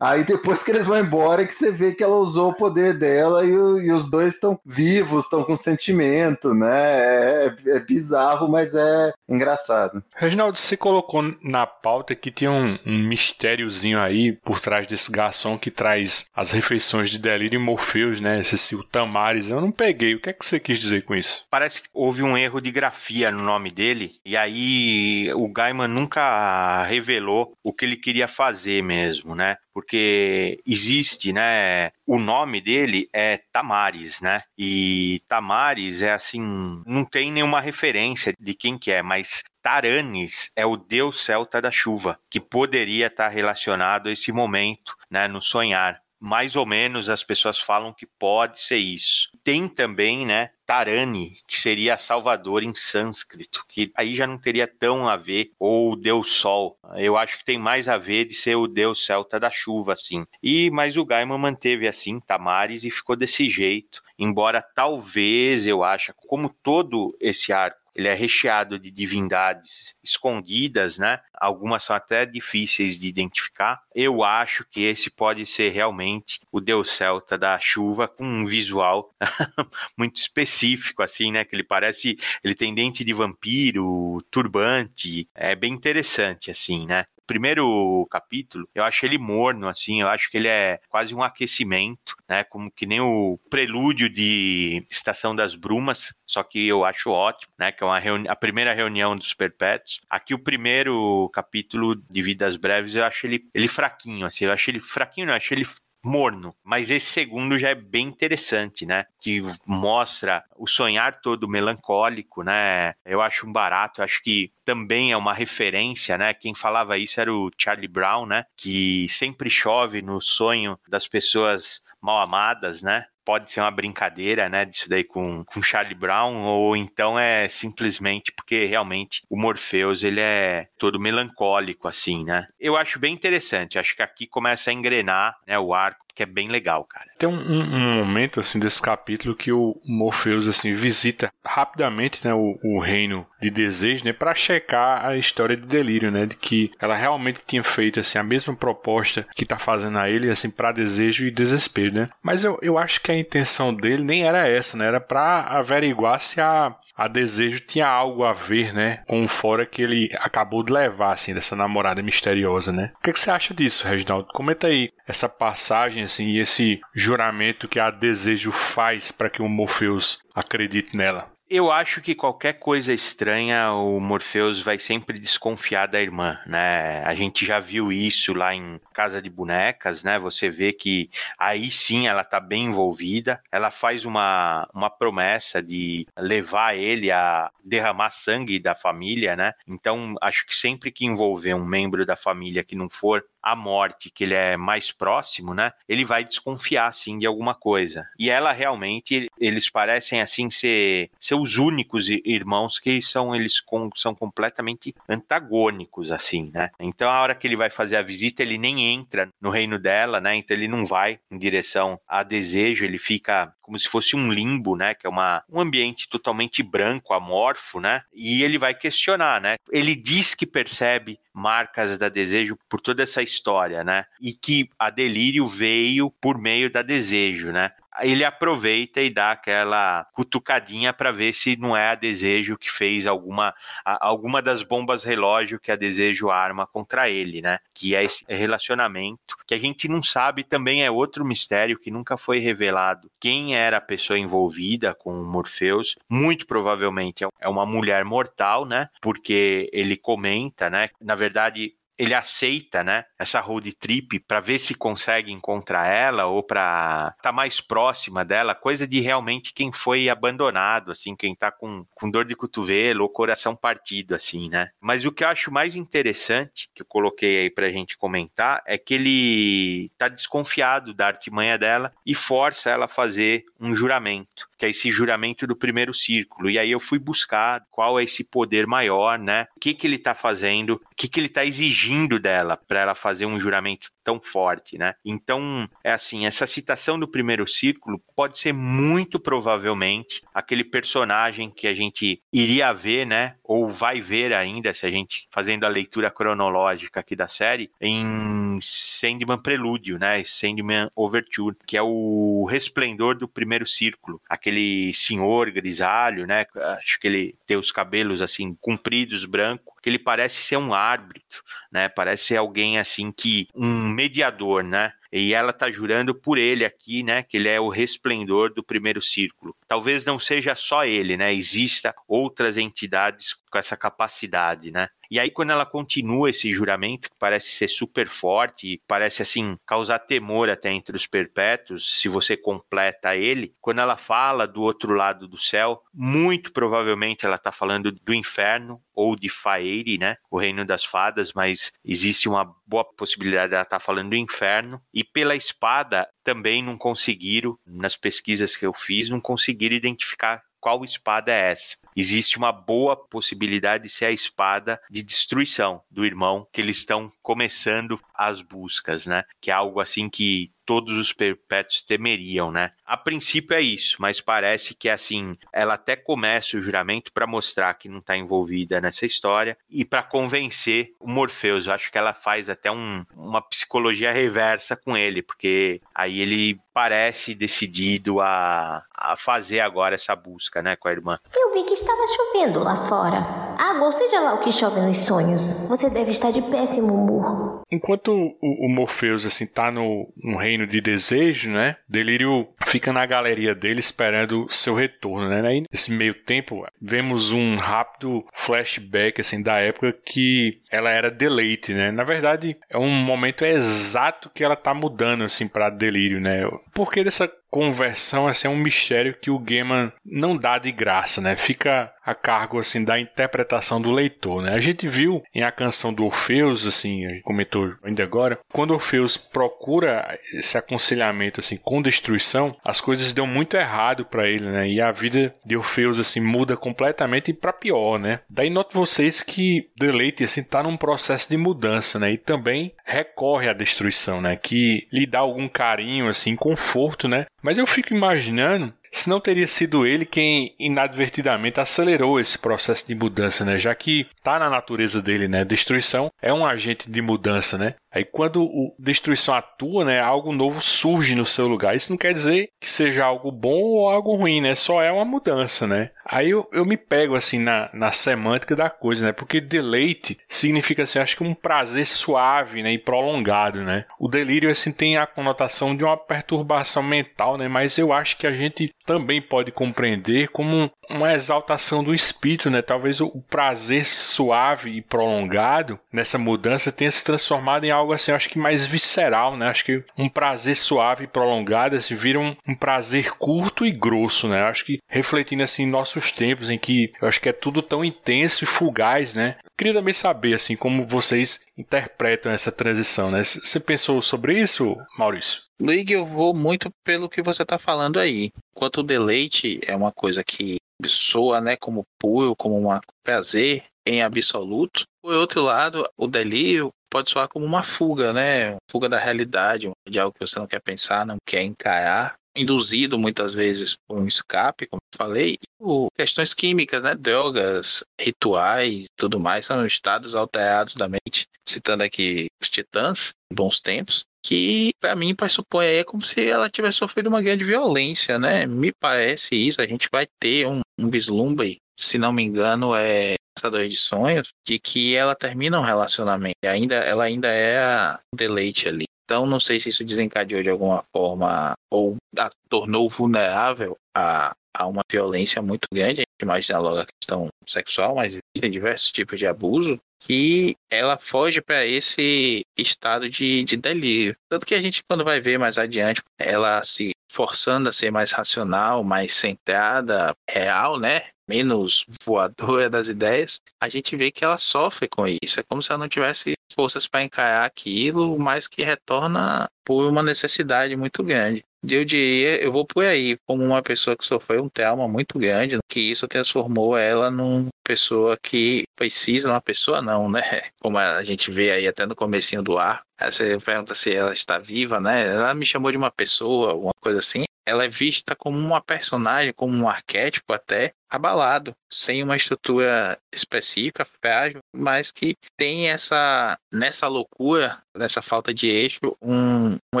Speaker 4: Aí depois que eles vão embora é que você vê que ela usou o poder dela e, o, e os dois estão vivos, estão com sentimento, né? É, é, bizarro, mas é engraçado.
Speaker 2: Reginaldo, você colocou na pauta que tinha um um, mistériozinho aí por trás desse garçom que traz as refeições de Delírio e Morpheus, né? Esse o Tamares. Eu não peguei. O que é que você quis dizer com isso?
Speaker 5: Parece que houve um erro de grafia no nome dele. E aí o Gaiman nunca revelou o que ele queria fazer mesmo, né? porque existe, né? O nome dele é Tamares, né? E Tamares é assim, não tem nenhuma referência de quem que é, mas Taranis é o deus celta da chuva, que poderia estar relacionado a esse momento, né, no sonhar mais ou menos as pessoas falam que pode ser isso. Tem também, né, Tarani, que seria Salvador em sânscrito, que aí já não teria tão a ver, ou o Deus Sol. Eu acho que tem mais a ver de ser o Deus celta da chuva, assim. E mas o Gaiman manteve assim Tamares e ficou desse jeito. Embora talvez eu acho, como todo esse arco ele é recheado de divindades escondidas, né? Algumas são até difíceis de identificar. Eu acho que esse pode ser realmente o deus celta da chuva com um visual [laughs] muito específico assim, né? Que ele parece, ele tem dente de vampiro, turbante, é bem interessante assim, né? Primeiro capítulo, eu acho ele morno, assim, eu acho que ele é quase um aquecimento, né? Como que nem o prelúdio de Estação das Brumas, só que eu acho ótimo, né? Que é uma a primeira reunião dos perpétuos. Aqui o primeiro capítulo de Vidas Breves, eu acho ele, ele fraquinho, assim, eu acho ele fraquinho, não, eu acho ele morno. Mas esse segundo já é bem interessante, né? Que mostra o sonhar todo melancólico, né? Eu acho um barato, acho que também é uma referência, né? Quem falava isso era o Charlie Brown, né? Que sempre chove no sonho das pessoas mal amadas, né? Pode ser uma brincadeira, né, disso daí com, com Charlie Brown, ou então é simplesmente porque realmente o Morpheus, ele é todo melancólico, assim, né. Eu acho bem interessante, acho que aqui começa a engrenar, né, o arco que é bem legal, cara.
Speaker 2: Tem um, um, momento, assim, desse capítulo que o Morpheus, assim, visita rapidamente, né, o, o reino de desejo, né, para checar a história de delírio, né, de que ela realmente tinha feito, assim, a mesma proposta que tá fazendo a ele, assim, para desejo e desespero, né. Mas eu, eu acho que a intenção dele nem era essa, né, era para averiguar se a, a desejo tinha algo a ver, né, com o fora que ele acabou de levar, assim, dessa namorada misteriosa, né. O que, é que você acha disso, Reginaldo? Comenta aí essa passagem, assim, e esse juramento que a desejo faz para que o Morpheus acredite nela.
Speaker 5: Eu acho que qualquer coisa estranha, o Morpheus vai sempre desconfiar da irmã, né? A gente já viu isso lá em Casa de Bonecas, né? Você vê que aí sim ela tá bem envolvida. Ela faz uma, uma promessa de levar ele a derramar sangue da família, né? Então, acho que sempre que envolver um membro da família que não for a morte, que ele é mais próximo, né? Ele vai desconfiar, sim, de alguma coisa. E ela realmente, eles parecem, assim, ser, ser os únicos irmãos que são, eles com, são completamente antagônicos, assim, né? Então, a hora que ele vai fazer a visita, ele nem entra no reino dela, né? Então, ele não vai em direção a desejo, ele fica como se fosse um limbo, né? Que é uma, um ambiente totalmente branco, amorfo, né? E ele vai questionar, né? Ele diz que percebe marcas da Desejo por toda essa história, né? E que a Delírio veio por meio da Desejo, né? Ele aproveita e dá aquela cutucadinha para ver se não é a Desejo que fez alguma, alguma das bombas relógio que a Desejo arma contra ele, né? Que é esse relacionamento que a gente não sabe, também é outro mistério que nunca foi revelado. Quem era a pessoa envolvida com o Morpheus? Muito provavelmente é uma mulher mortal, né? Porque ele comenta, né? Na verdade, ele aceita, né, essa road trip para ver se consegue encontrar ela ou para estar tá mais próxima dela, coisa de realmente quem foi abandonado, assim, quem tá com, com dor de cotovelo ou coração partido, assim, né? Mas o que eu acho mais interessante, que eu coloquei aí pra gente comentar, é que ele tá desconfiado da artimanha dela e força ela a fazer um juramento, que é esse juramento do primeiro círculo. E aí eu fui buscar qual é esse poder maior, né? O que que ele tá fazendo, o que que ele tá exigindo dela para ela fazer um juramento tão forte, né? Então, é assim, essa citação do primeiro círculo pode ser muito provavelmente aquele personagem que a gente iria ver, né? Ou vai ver ainda, se a gente fazendo a leitura cronológica aqui da série, em Sandman Prelúdio, né? Sandman Overture, que é o resplendor do primeiro círculo. Aquele senhor grisalho, né? Acho que ele tem os cabelos assim compridos, branco, que ele parece ser um árbitro, né? Parece ser alguém assim que um mediador, né? E ela está jurando por ele aqui, né? Que ele é o resplendor do primeiro círculo. Talvez não seja só ele, né? Exista outras entidades com essa capacidade, né? E aí, quando ela continua esse juramento, que parece ser super forte, parece assim, causar temor até entre os perpétuos, se você completa ele, quando ela fala do outro lado do céu, muito provavelmente ela está falando do inferno ou de Faeire, né? O reino das fadas, mas existe uma boa possibilidade dela estar tá falando do inferno. E pela espada também não conseguiram, nas pesquisas que eu fiz, não conseguiram identificar qual espada é essa. Existe uma boa possibilidade de ser a espada de destruição do irmão que eles estão começando as buscas, né? Que é algo assim que todos os perpétuos temeriam, né? A princípio é isso, mas parece que assim, ela até começa o juramento para mostrar que não está envolvida nessa história e para convencer o Morpheus. Eu acho que ela faz até um, uma psicologia reversa com ele, porque aí ele parece decidido a, a fazer agora essa busca, né, com a irmã.
Speaker 6: Eu vi que estava chovendo lá fora. Água, ou seja lá o que chove nos sonhos. Você deve estar de péssimo humor.
Speaker 2: Enquanto o, o Morpheus assim tá no, no reino de desejo, né? Delírio fica na galeria dele esperando seu retorno, né? E nesse meio tempo vemos um rápido flashback assim da época que ela era deleite, né? Na verdade é um momento exato que ela tá mudando assim para delírio, né? Por que dessa conversão assim, é um mistério que o Gaiman não dá de graça, né? Fica a cargo assim da interpretação do leitor, né? A gente viu em a canção do Orfeus, assim, comentou ainda agora, quando Orfeus procura esse aconselhamento assim com destruição, as coisas dão muito errado para ele, né? E a vida de Orfeus assim muda completamente para pior, né? Daí noto vocês que Deleite assim tá num processo de mudança, né? E também recorre à destruição, né? Que lhe dá algum carinho assim, conforto, né? Mas eu fico imaginando se não teria sido ele quem inadvertidamente acelerou esse processo de mudança, né? Já que tá na natureza dele, né? Destruição é um agente de mudança, né? Aí quando o destruição atua, né, algo novo surge no seu lugar. Isso não quer dizer que seja algo bom ou algo ruim, né? Só é uma mudança, né? Aí eu, eu me pego assim na, na semântica da coisa, né? Porque deleite significa assim, acho que um prazer suave, né, e prolongado, né? O delírio assim tem a conotação de uma perturbação mental, né? Mas eu acho que a gente também pode compreender como uma exaltação do espírito, né? Talvez o prazer suave e prolongado nessa mudança tenha se transformado em algo assim, acho que mais visceral, né? Acho que um prazer suave e prolongado assim, vira um, um prazer curto e grosso, né? Acho que refletindo assim nossos tempos em que eu acho que é tudo tão intenso e fugaz, né? Queria também saber assim como vocês interpretam essa transição, né? Você pensou sobre isso, Maurício?
Speaker 3: Luigi, eu vou muito pelo que você está falando aí. Enquanto o deleite é uma coisa que soa, né, como puro, como um prazer em absoluto. Por outro lado, o delírio pode soar como uma fuga, né? Fuga da realidade, de algo que você não quer pensar, não quer encarar, induzido muitas vezes por um escape, como eu falei, por questões químicas, né? Drogas, rituais, tudo mais, são estados alterados da mente. Citando aqui os Titãs, bons tempos, que para mim pressupõe é como se ela tivesse sofrido uma grande violência, né? Me parece isso. A gente vai ter um, um vislumbre, se não me engano, é Caçadores de Sonhos, de que ela termina um relacionamento. Ainda, ela ainda é a deleite ali. Então, não sei se isso desencadeou de alguma forma ou a tornou vulnerável a, a uma violência muito grande. A gente imagina logo a questão sexual, mas existem diversos tipos de abuso que ela foge para esse estado de, de delírio. Tanto que a gente, quando vai ver mais adiante, ela se forçando a ser mais racional, mais centrada, real, né? Menos voadora das ideias, a gente vê que ela sofre com isso. É como se ela não tivesse forças para encarar aquilo, mas que retorna por uma necessidade muito grande. Eu diria, eu vou por aí, como uma pessoa que sofreu um trauma muito grande, que isso transformou ela numa pessoa que precisa, uma pessoa não, né? [laughs] Como a gente vê aí até no comecinho do ar. Você pergunta se ela está viva, né? Ela me chamou de uma pessoa, alguma coisa assim. Ela é vista como uma personagem, como um arquétipo até, abalado, sem uma estrutura específica, frágil, mas que tem essa, nessa loucura, nessa falta de eixo, um, um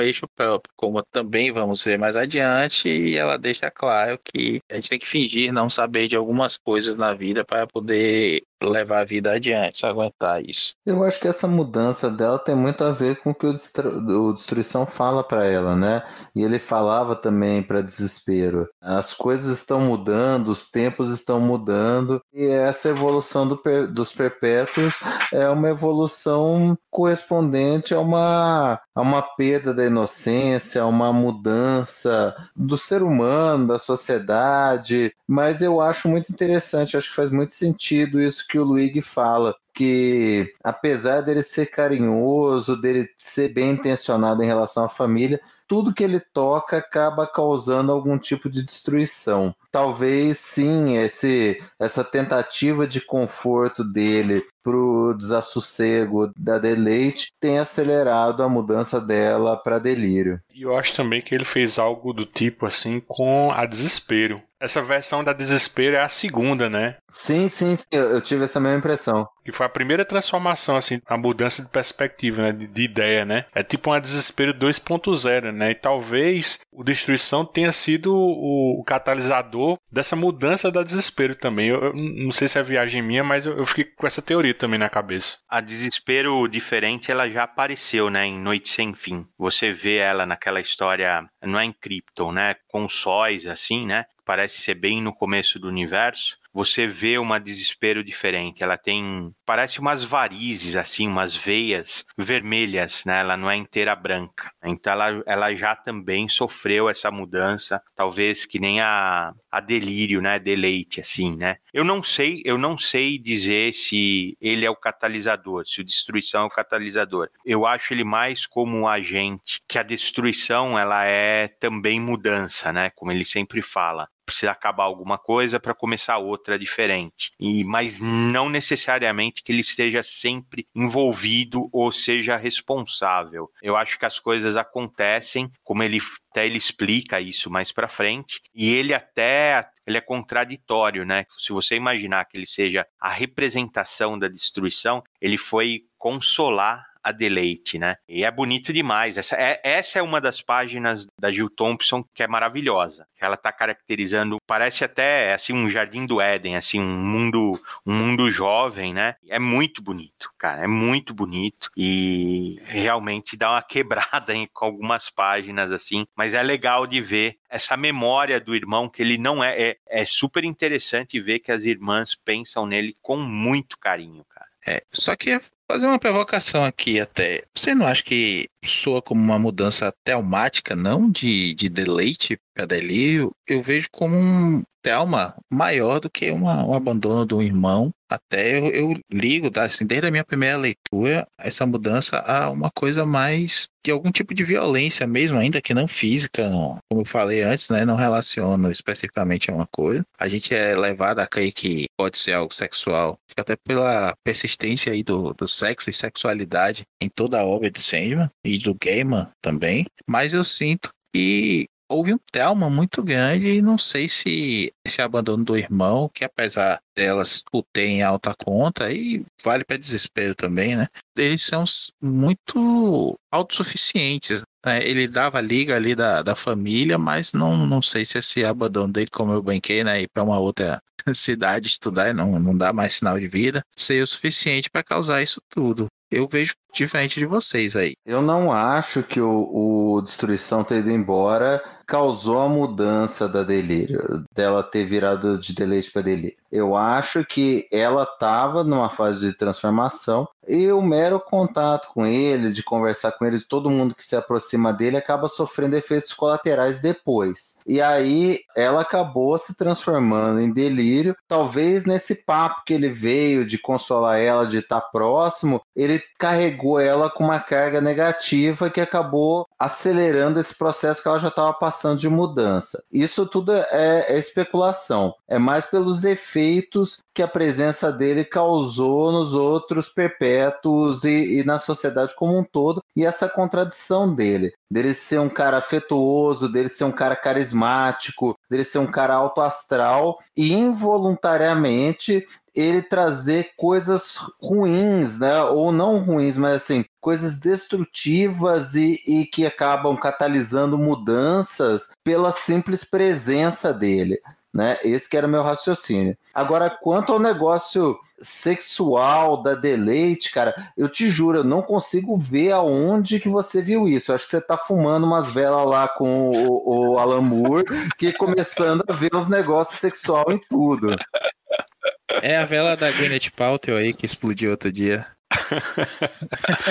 Speaker 3: eixo próprio, como também vamos ver mais adiante, e ela deixa claro que a gente tem que fingir não saber de algumas coisas na vida para poder levar a vida adiante, aguentar isso.
Speaker 4: Eu acho que essa mudança dela tem muito a ver com o que o, Destru o Destruição fala para ela, né? E ele falava também para Desespero. As coisas estão mudando, os tempos estão mudando, e essa evolução do dos perpétuos é uma evolução correspondente a uma, a uma perda da inocência, a uma mudança do ser humano, da sociedade. Mas eu acho muito interessante, acho que faz muito sentido isso que o Luigi fala que apesar dele ser carinhoso, dele ser bem intencionado em relação à família, tudo que ele toca acaba causando algum tipo de destruição. Talvez sim, esse, essa tentativa de conforto dele pro desassossego da Deleite tenha acelerado a mudança dela para delírio.
Speaker 2: E eu acho também que ele fez algo do tipo assim com a desespero. Essa versão da desespero é a segunda, né?
Speaker 4: Sim, sim, sim. Eu, eu tive essa mesma impressão.
Speaker 2: Que foi a primeira transformação, assim, a mudança de perspectiva, né? De, de ideia, né? É tipo uma desespero 2.0, né? E talvez o Destruição tenha sido o, o, catalisador dessa mudança da desespero também. Eu, eu, não sei se é viagem minha, mas eu, eu fiquei com essa teoria também na cabeça.
Speaker 5: A desespero diferente, ela já apareceu, né? Em Noite Sem Fim. Você vê ela naquela história, não é em Krypton, né? Com sóis, assim, né? Parece ser bem no começo do universo, você vê uma desespero diferente. Ela tem, parece umas varizes, assim, umas veias vermelhas, né? Ela não é inteira branca. Então ela, ela já também sofreu essa mudança, talvez que nem a, a delírio, né? Deleite, assim, né? Eu não sei, eu não sei dizer se ele é o catalisador, se o destruição é o catalisador. Eu acho ele mais como um agente, que a destruição ela é também mudança, né? Como ele sempre fala precisa acabar alguma coisa para começar outra diferente. E mas não necessariamente que ele esteja sempre envolvido ou seja responsável. Eu acho que as coisas acontecem, como ele até ele explica isso mais para frente, e ele até ele é contraditório, né? Se você imaginar que ele seja a representação da destruição, ele foi consolar a deleite, né? E é bonito demais. Essa é, essa é uma das páginas da Jill Thompson que é maravilhosa. Ela tá caracterizando, parece até assim um jardim do Éden, assim um mundo, um mundo jovem, né? É muito bonito, cara, é muito bonito e realmente dá uma [laughs] quebrada em, com algumas páginas assim, mas é legal de ver essa memória do irmão que ele não é, é, é super interessante ver que as irmãs pensam nele com muito carinho, cara.
Speaker 3: É, só que fazer uma provocação aqui até. Você não acha que soa como uma mudança telmática, não de, de deleite para? Eu vejo como um telma maior do que uma, um abandono do irmão. Até eu, eu ligo, tá? assim, desde a minha primeira leitura, essa mudança a uma coisa mais de algum tipo de violência mesmo, ainda que não física, não. como eu falei antes, né, não relaciono especificamente a uma coisa. A gente é levado a crer que pode ser algo sexual, até pela persistência aí do, do sexo e sexualidade em toda a obra de Sandman e do Gaiman também, mas eu sinto que houve um trauma muito grande e não sei se esse abandono do irmão, que apesar delas o ter em alta conta, e vale para desespero também, né? Eles são muito autossuficientes. Né? Ele dava liga ali da, da família, mas não, não sei se esse abandono dele, como eu banquei, né? Ir para uma outra [laughs] cidade estudar, não, não dá mais sinal de vida, seria o suficiente para causar isso tudo eu vejo diferente de vocês aí.
Speaker 4: Eu não acho que o, o Destruição ter ido embora causou a mudança da Delírio, dela ter virado de Deleite para Delírio. Eu acho que ela estava numa fase de transformação e o mero contato com ele, de conversar com ele, de todo mundo que se aproxima dele, acaba sofrendo efeitos colaterais depois. E aí ela acabou se transformando em delírio. Talvez nesse papo que ele veio de consolar ela, de estar próximo, ele carregou ela com uma carga negativa que acabou acelerando esse processo que ela já estava passando de mudança. Isso tudo é, é especulação. É mais pelos efeitos que a presença dele causou nos outros perpétuos e, e na sociedade como um todo, e essa contradição dele dele ser um cara afetuoso, dele ser um cara carismático, dele ser um cara alto astral e involuntariamente ele trazer coisas ruins, né? Ou não ruins, mas assim, coisas destrutivas e, e que acabam catalisando mudanças pela simples presença dele. Né? Esse que era o meu raciocínio. Agora, quanto ao negócio sexual da deleite, cara, eu te juro, eu não consigo ver aonde que você viu isso. Eu acho que você tá fumando umas velas lá com o, o Alan Moore, que começando a ver os negócios sexual em tudo.
Speaker 3: É a vela da Gwyneth Paltrow aí que explodiu outro dia.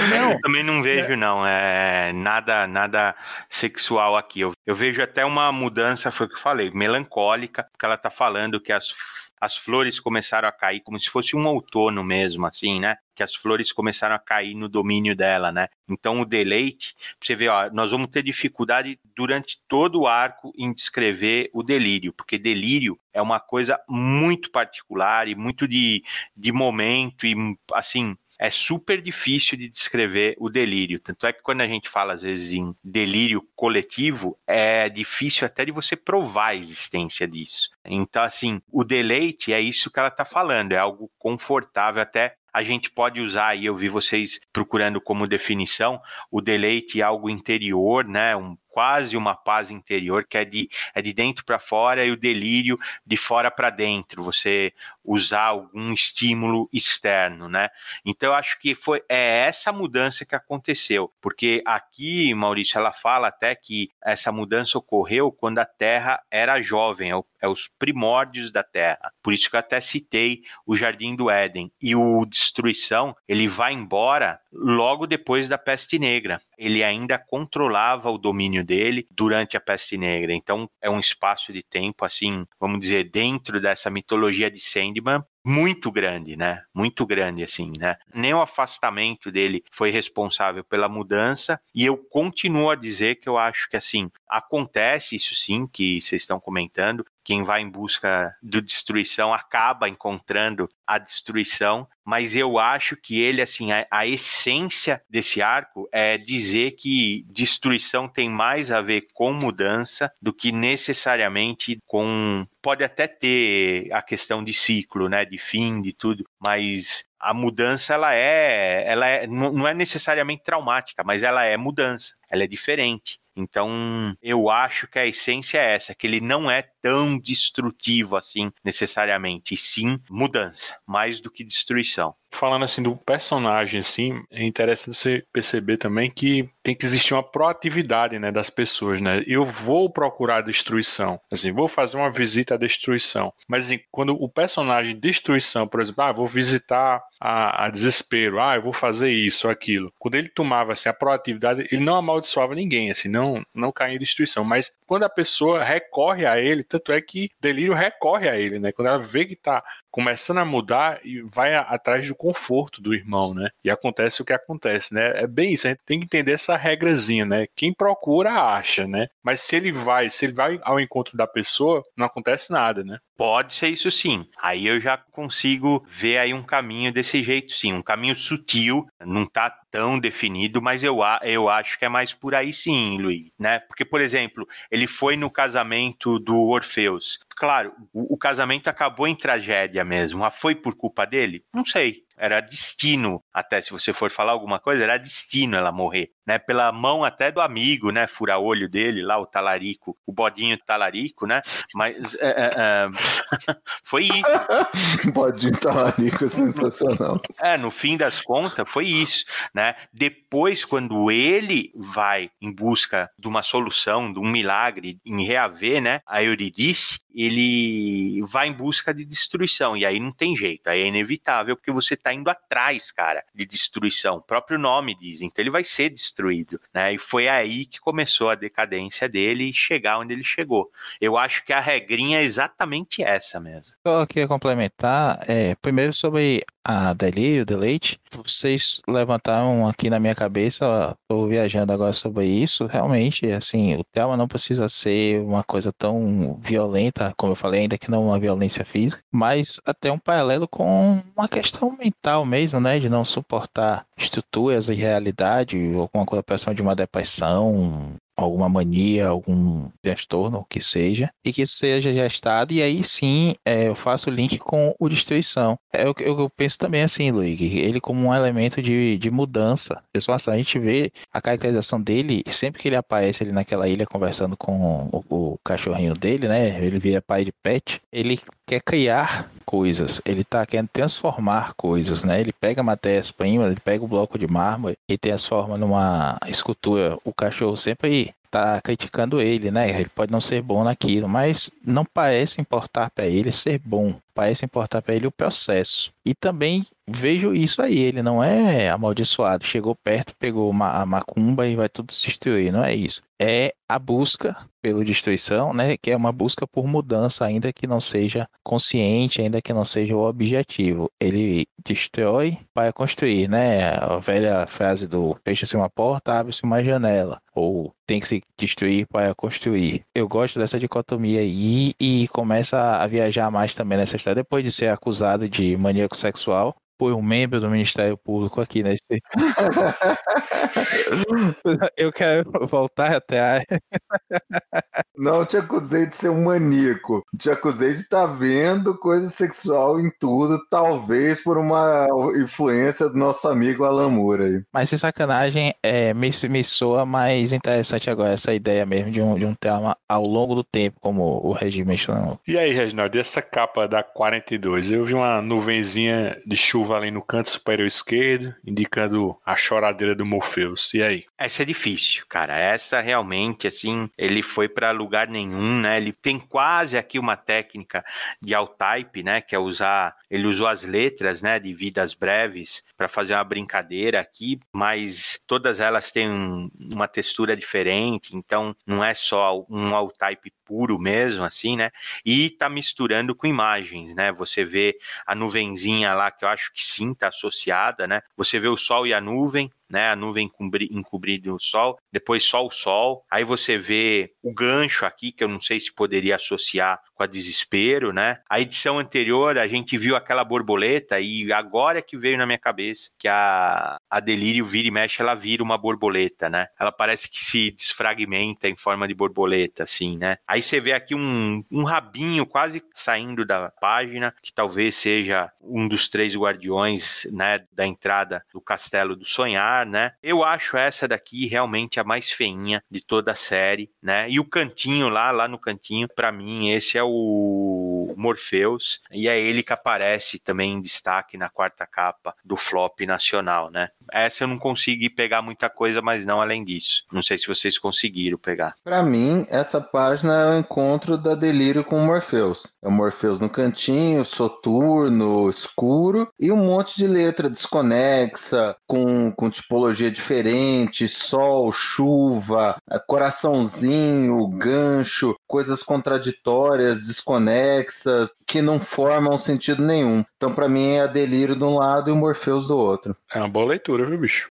Speaker 5: não. Eu também não vejo, não. É nada, nada sexual aqui. Eu, eu vejo até uma mudança, foi o que eu falei, melancólica, porque ela tá falando que as as flores começaram a cair como se fosse um outono mesmo, assim, né? Que as flores começaram a cair no domínio dela, né? Então o deleite, você vê, ó, nós vamos ter dificuldade durante todo o arco em descrever o delírio, porque delírio é uma coisa muito particular e muito de, de momento e assim é super difícil de descrever o delírio. Tanto é que quando a gente fala, às vezes, em delírio coletivo, é difícil até de você provar a existência disso. Então, assim, o deleite é isso que ela está falando, é algo confortável, até a gente pode usar, e eu vi vocês procurando como definição, o deleite é algo interior, né? Um, quase uma paz interior, que é de, é de dentro para fora, e o delírio de fora para dentro. Você usar algum estímulo externo, né? Então acho que foi é essa mudança que aconteceu, porque aqui, Maurício, ela fala até que essa mudança ocorreu quando a Terra era jovem, é, é os primórdios da Terra. Por isso que eu até citei o Jardim do Éden e o Destruição, ele vai embora logo depois da Peste Negra. Ele ainda controlava o domínio dele durante a Peste Negra. Então é um espaço de tempo assim, vamos dizer, dentro dessa mitologia de Sandy Sandman muito grande, né? Muito grande, assim, né? Nem o afastamento dele foi responsável pela mudança, e eu continuo a dizer que eu acho que, assim, acontece isso sim, que vocês estão comentando, quem vai em busca de destruição acaba encontrando a destruição, mas eu acho que ele, assim, a, a, essência desse arco é dizer que destruição tem mais a ver com mudança do que necessariamente com. Pode até ter a questão de ciclo, né, de fim, de tudo, mas a mudança ela é, ela é, não é necessariamente traumática, mas ela é mudança, ela é diferente. Então, eu acho que a essência é essa, que ele não é tão destrutivo assim, necessariamente, e sim mudança, mais do que destruição
Speaker 2: falando assim do personagem, assim, é interessante você perceber também que tem que existir uma proatividade, né, das pessoas, né? Eu vou procurar a destruição, assim, vou fazer uma visita à destruição, mas assim, quando o personagem destruição, por exemplo, ah, vou visitar a, a desespero, ah, eu vou fazer isso, aquilo. Quando ele tomava assim a proatividade, ele não amaldiçoava ninguém, assim, não não caía em destruição, mas quando a pessoa recorre a ele, tanto é que Delírio recorre a ele, né? Quando ela vê que tá começando a mudar e vai atrás do conforto do irmão, né? E acontece o que acontece, né? É bem isso, a gente tem que entender essa regrazinha, né? Quem procura acha, né? Mas se ele vai, se ele vai ao encontro da pessoa, não acontece nada, né?
Speaker 5: Pode ser isso sim. Aí eu já consigo ver aí um caminho desse jeito, sim. Um caminho sutil, não tá tão definido, mas eu, eu acho que é mais por aí sim, Luiz, né? Porque, por exemplo, ele foi no casamento do Orfeus. Claro, o, o casamento acabou em tragédia mesmo. Ah, foi por culpa dele? Não sei era destino, até se você for falar alguma coisa, era destino ela morrer, né? Pela mão até do amigo, né? Fura-olho dele lá, o talarico, o bodinho talarico, né? Mas é, é, é... [laughs] foi isso. [laughs]
Speaker 4: bodinho talarico é sensacional.
Speaker 5: É, no fim das contas, foi isso, né? Depois, quando ele vai em busca de uma solução, de um milagre, em reaver, né? A Euridice, ele vai em busca de destruição. E aí não tem jeito, aí é inevitável, porque você está indo atrás, cara, de destruição. O próprio nome diz, então ele vai ser destruído, né? E foi aí que começou a decadência dele e chegar onde ele chegou. Eu acho que a regrinha é exatamente essa mesmo.
Speaker 3: Eu queria complementar, é, primeiro sobre a Deli, o Deleite, vocês levantaram aqui na minha cabeça, estou viajando agora sobre isso, realmente, assim, o tema não precisa ser uma coisa tão violenta, como eu falei, ainda que não uma violência física, mas até um paralelo com uma questão mental mesmo, né, de não suportar estruturas e realidade, ou alguma coisa próxima de uma depressão, alguma mania, algum transtorno, o que seja, e que isso seja gestado, e aí sim é, eu faço o link com o destruição. É, eu, eu penso também assim, Luigi, ele como um elemento de, de mudança. Pessoal, a gente vê a caracterização dele, sempre que ele aparece ali naquela ilha conversando com o, o cachorrinho dele, né? Ele vira pai de pet, ele quer criar coisas, ele tá querendo transformar coisas, né? Ele pega matérias-primas, ele pega o bloco de mármore e transforma numa escultura. O cachorro sempre tá criticando ele, né? Ele pode não ser bom naquilo, mas não parece importar para ele ser bom. Parece importar para ele o processo. E também vejo isso aí, ele não é amaldiçoado. Chegou perto, pegou uma, a macumba e vai tudo se destruir, não é isso. É a busca pela destruição, né? Que é uma busca por mudança, ainda que não seja consciente, ainda que não seja o objetivo. Ele destrói para construir, né? A velha frase do fecha-se uma porta, abre-se uma janela. Ou tem que se destruir para construir. Eu gosto dessa dicotomia aí e começa a viajar mais também nessa história. Depois de ser acusado de maníaco sexual, por um membro do Ministério Público aqui nesse. [laughs] eu quero voltar até a.
Speaker 4: Não te acusei de ser um maníaco. Te acusei de estar tá vendo coisa sexual em tudo, talvez por uma influência do nosso amigo Alan Moore aí.
Speaker 3: Mas sem sacanagem, é, me, me soa mais interessante agora essa ideia mesmo de um, de um tema ao longo do tempo, como o Regi mencionou.
Speaker 2: E aí, Reginaldo, essa capa da 42? Eu vi uma nuvenzinha de chuva curva ali no canto superior esquerdo, indicando a choradeira do Morpheus. E aí?
Speaker 5: Essa é difícil, cara. Essa realmente, assim, ele foi para lugar nenhum, né? Ele tem quase aqui uma técnica de alt-type, né? Que é usar. Ele usou as letras, né? De vidas breves para fazer uma brincadeira aqui, mas todas elas têm uma textura diferente, então não é só um alt-type puro mesmo, assim, né? E tá misturando com imagens, né? Você vê a nuvenzinha lá, que eu acho que sim, tá associada, né? Você vê o sol e a nuvem, né? A nuvem encobrindo o sol, depois só o sol. Aí você vê o gancho aqui, que eu não sei se poderia associar com a desespero, né? A edição anterior a gente viu aquela borboleta e agora é que veio na minha cabeça que a, a delírio vira e mexe, ela vira uma borboleta, né? Ela parece que se desfragmenta em forma de borboleta, assim, né? Aí você vê aqui um, um rabinho quase saindo da página, que talvez seja um dos três guardiões, né? Da entrada do Castelo do Sonhar, né? Eu acho essa daqui realmente a mais feinha de toda a série, né? E o cantinho lá, lá no cantinho, para mim esse é o Morpheus, e é ele que aparece também em destaque na quarta capa do flop nacional, né? Essa eu não consegui pegar muita coisa, mas não além disso. Não sei se vocês conseguiram pegar.
Speaker 4: Para mim, essa página é o encontro da Delírio com o Morpheus. É o Morpheus no cantinho, soturno, escuro e um monte de letra desconexa, com, com tipologia diferente, sol, chuva, coraçãozinho, gancho, coisas contraditórias, desconexas, que não formam sentido nenhum. Então, para mim, é a Delírio de um lado e o Morpheus do outro.
Speaker 2: É uma boa leitura leitura, viu, bicho?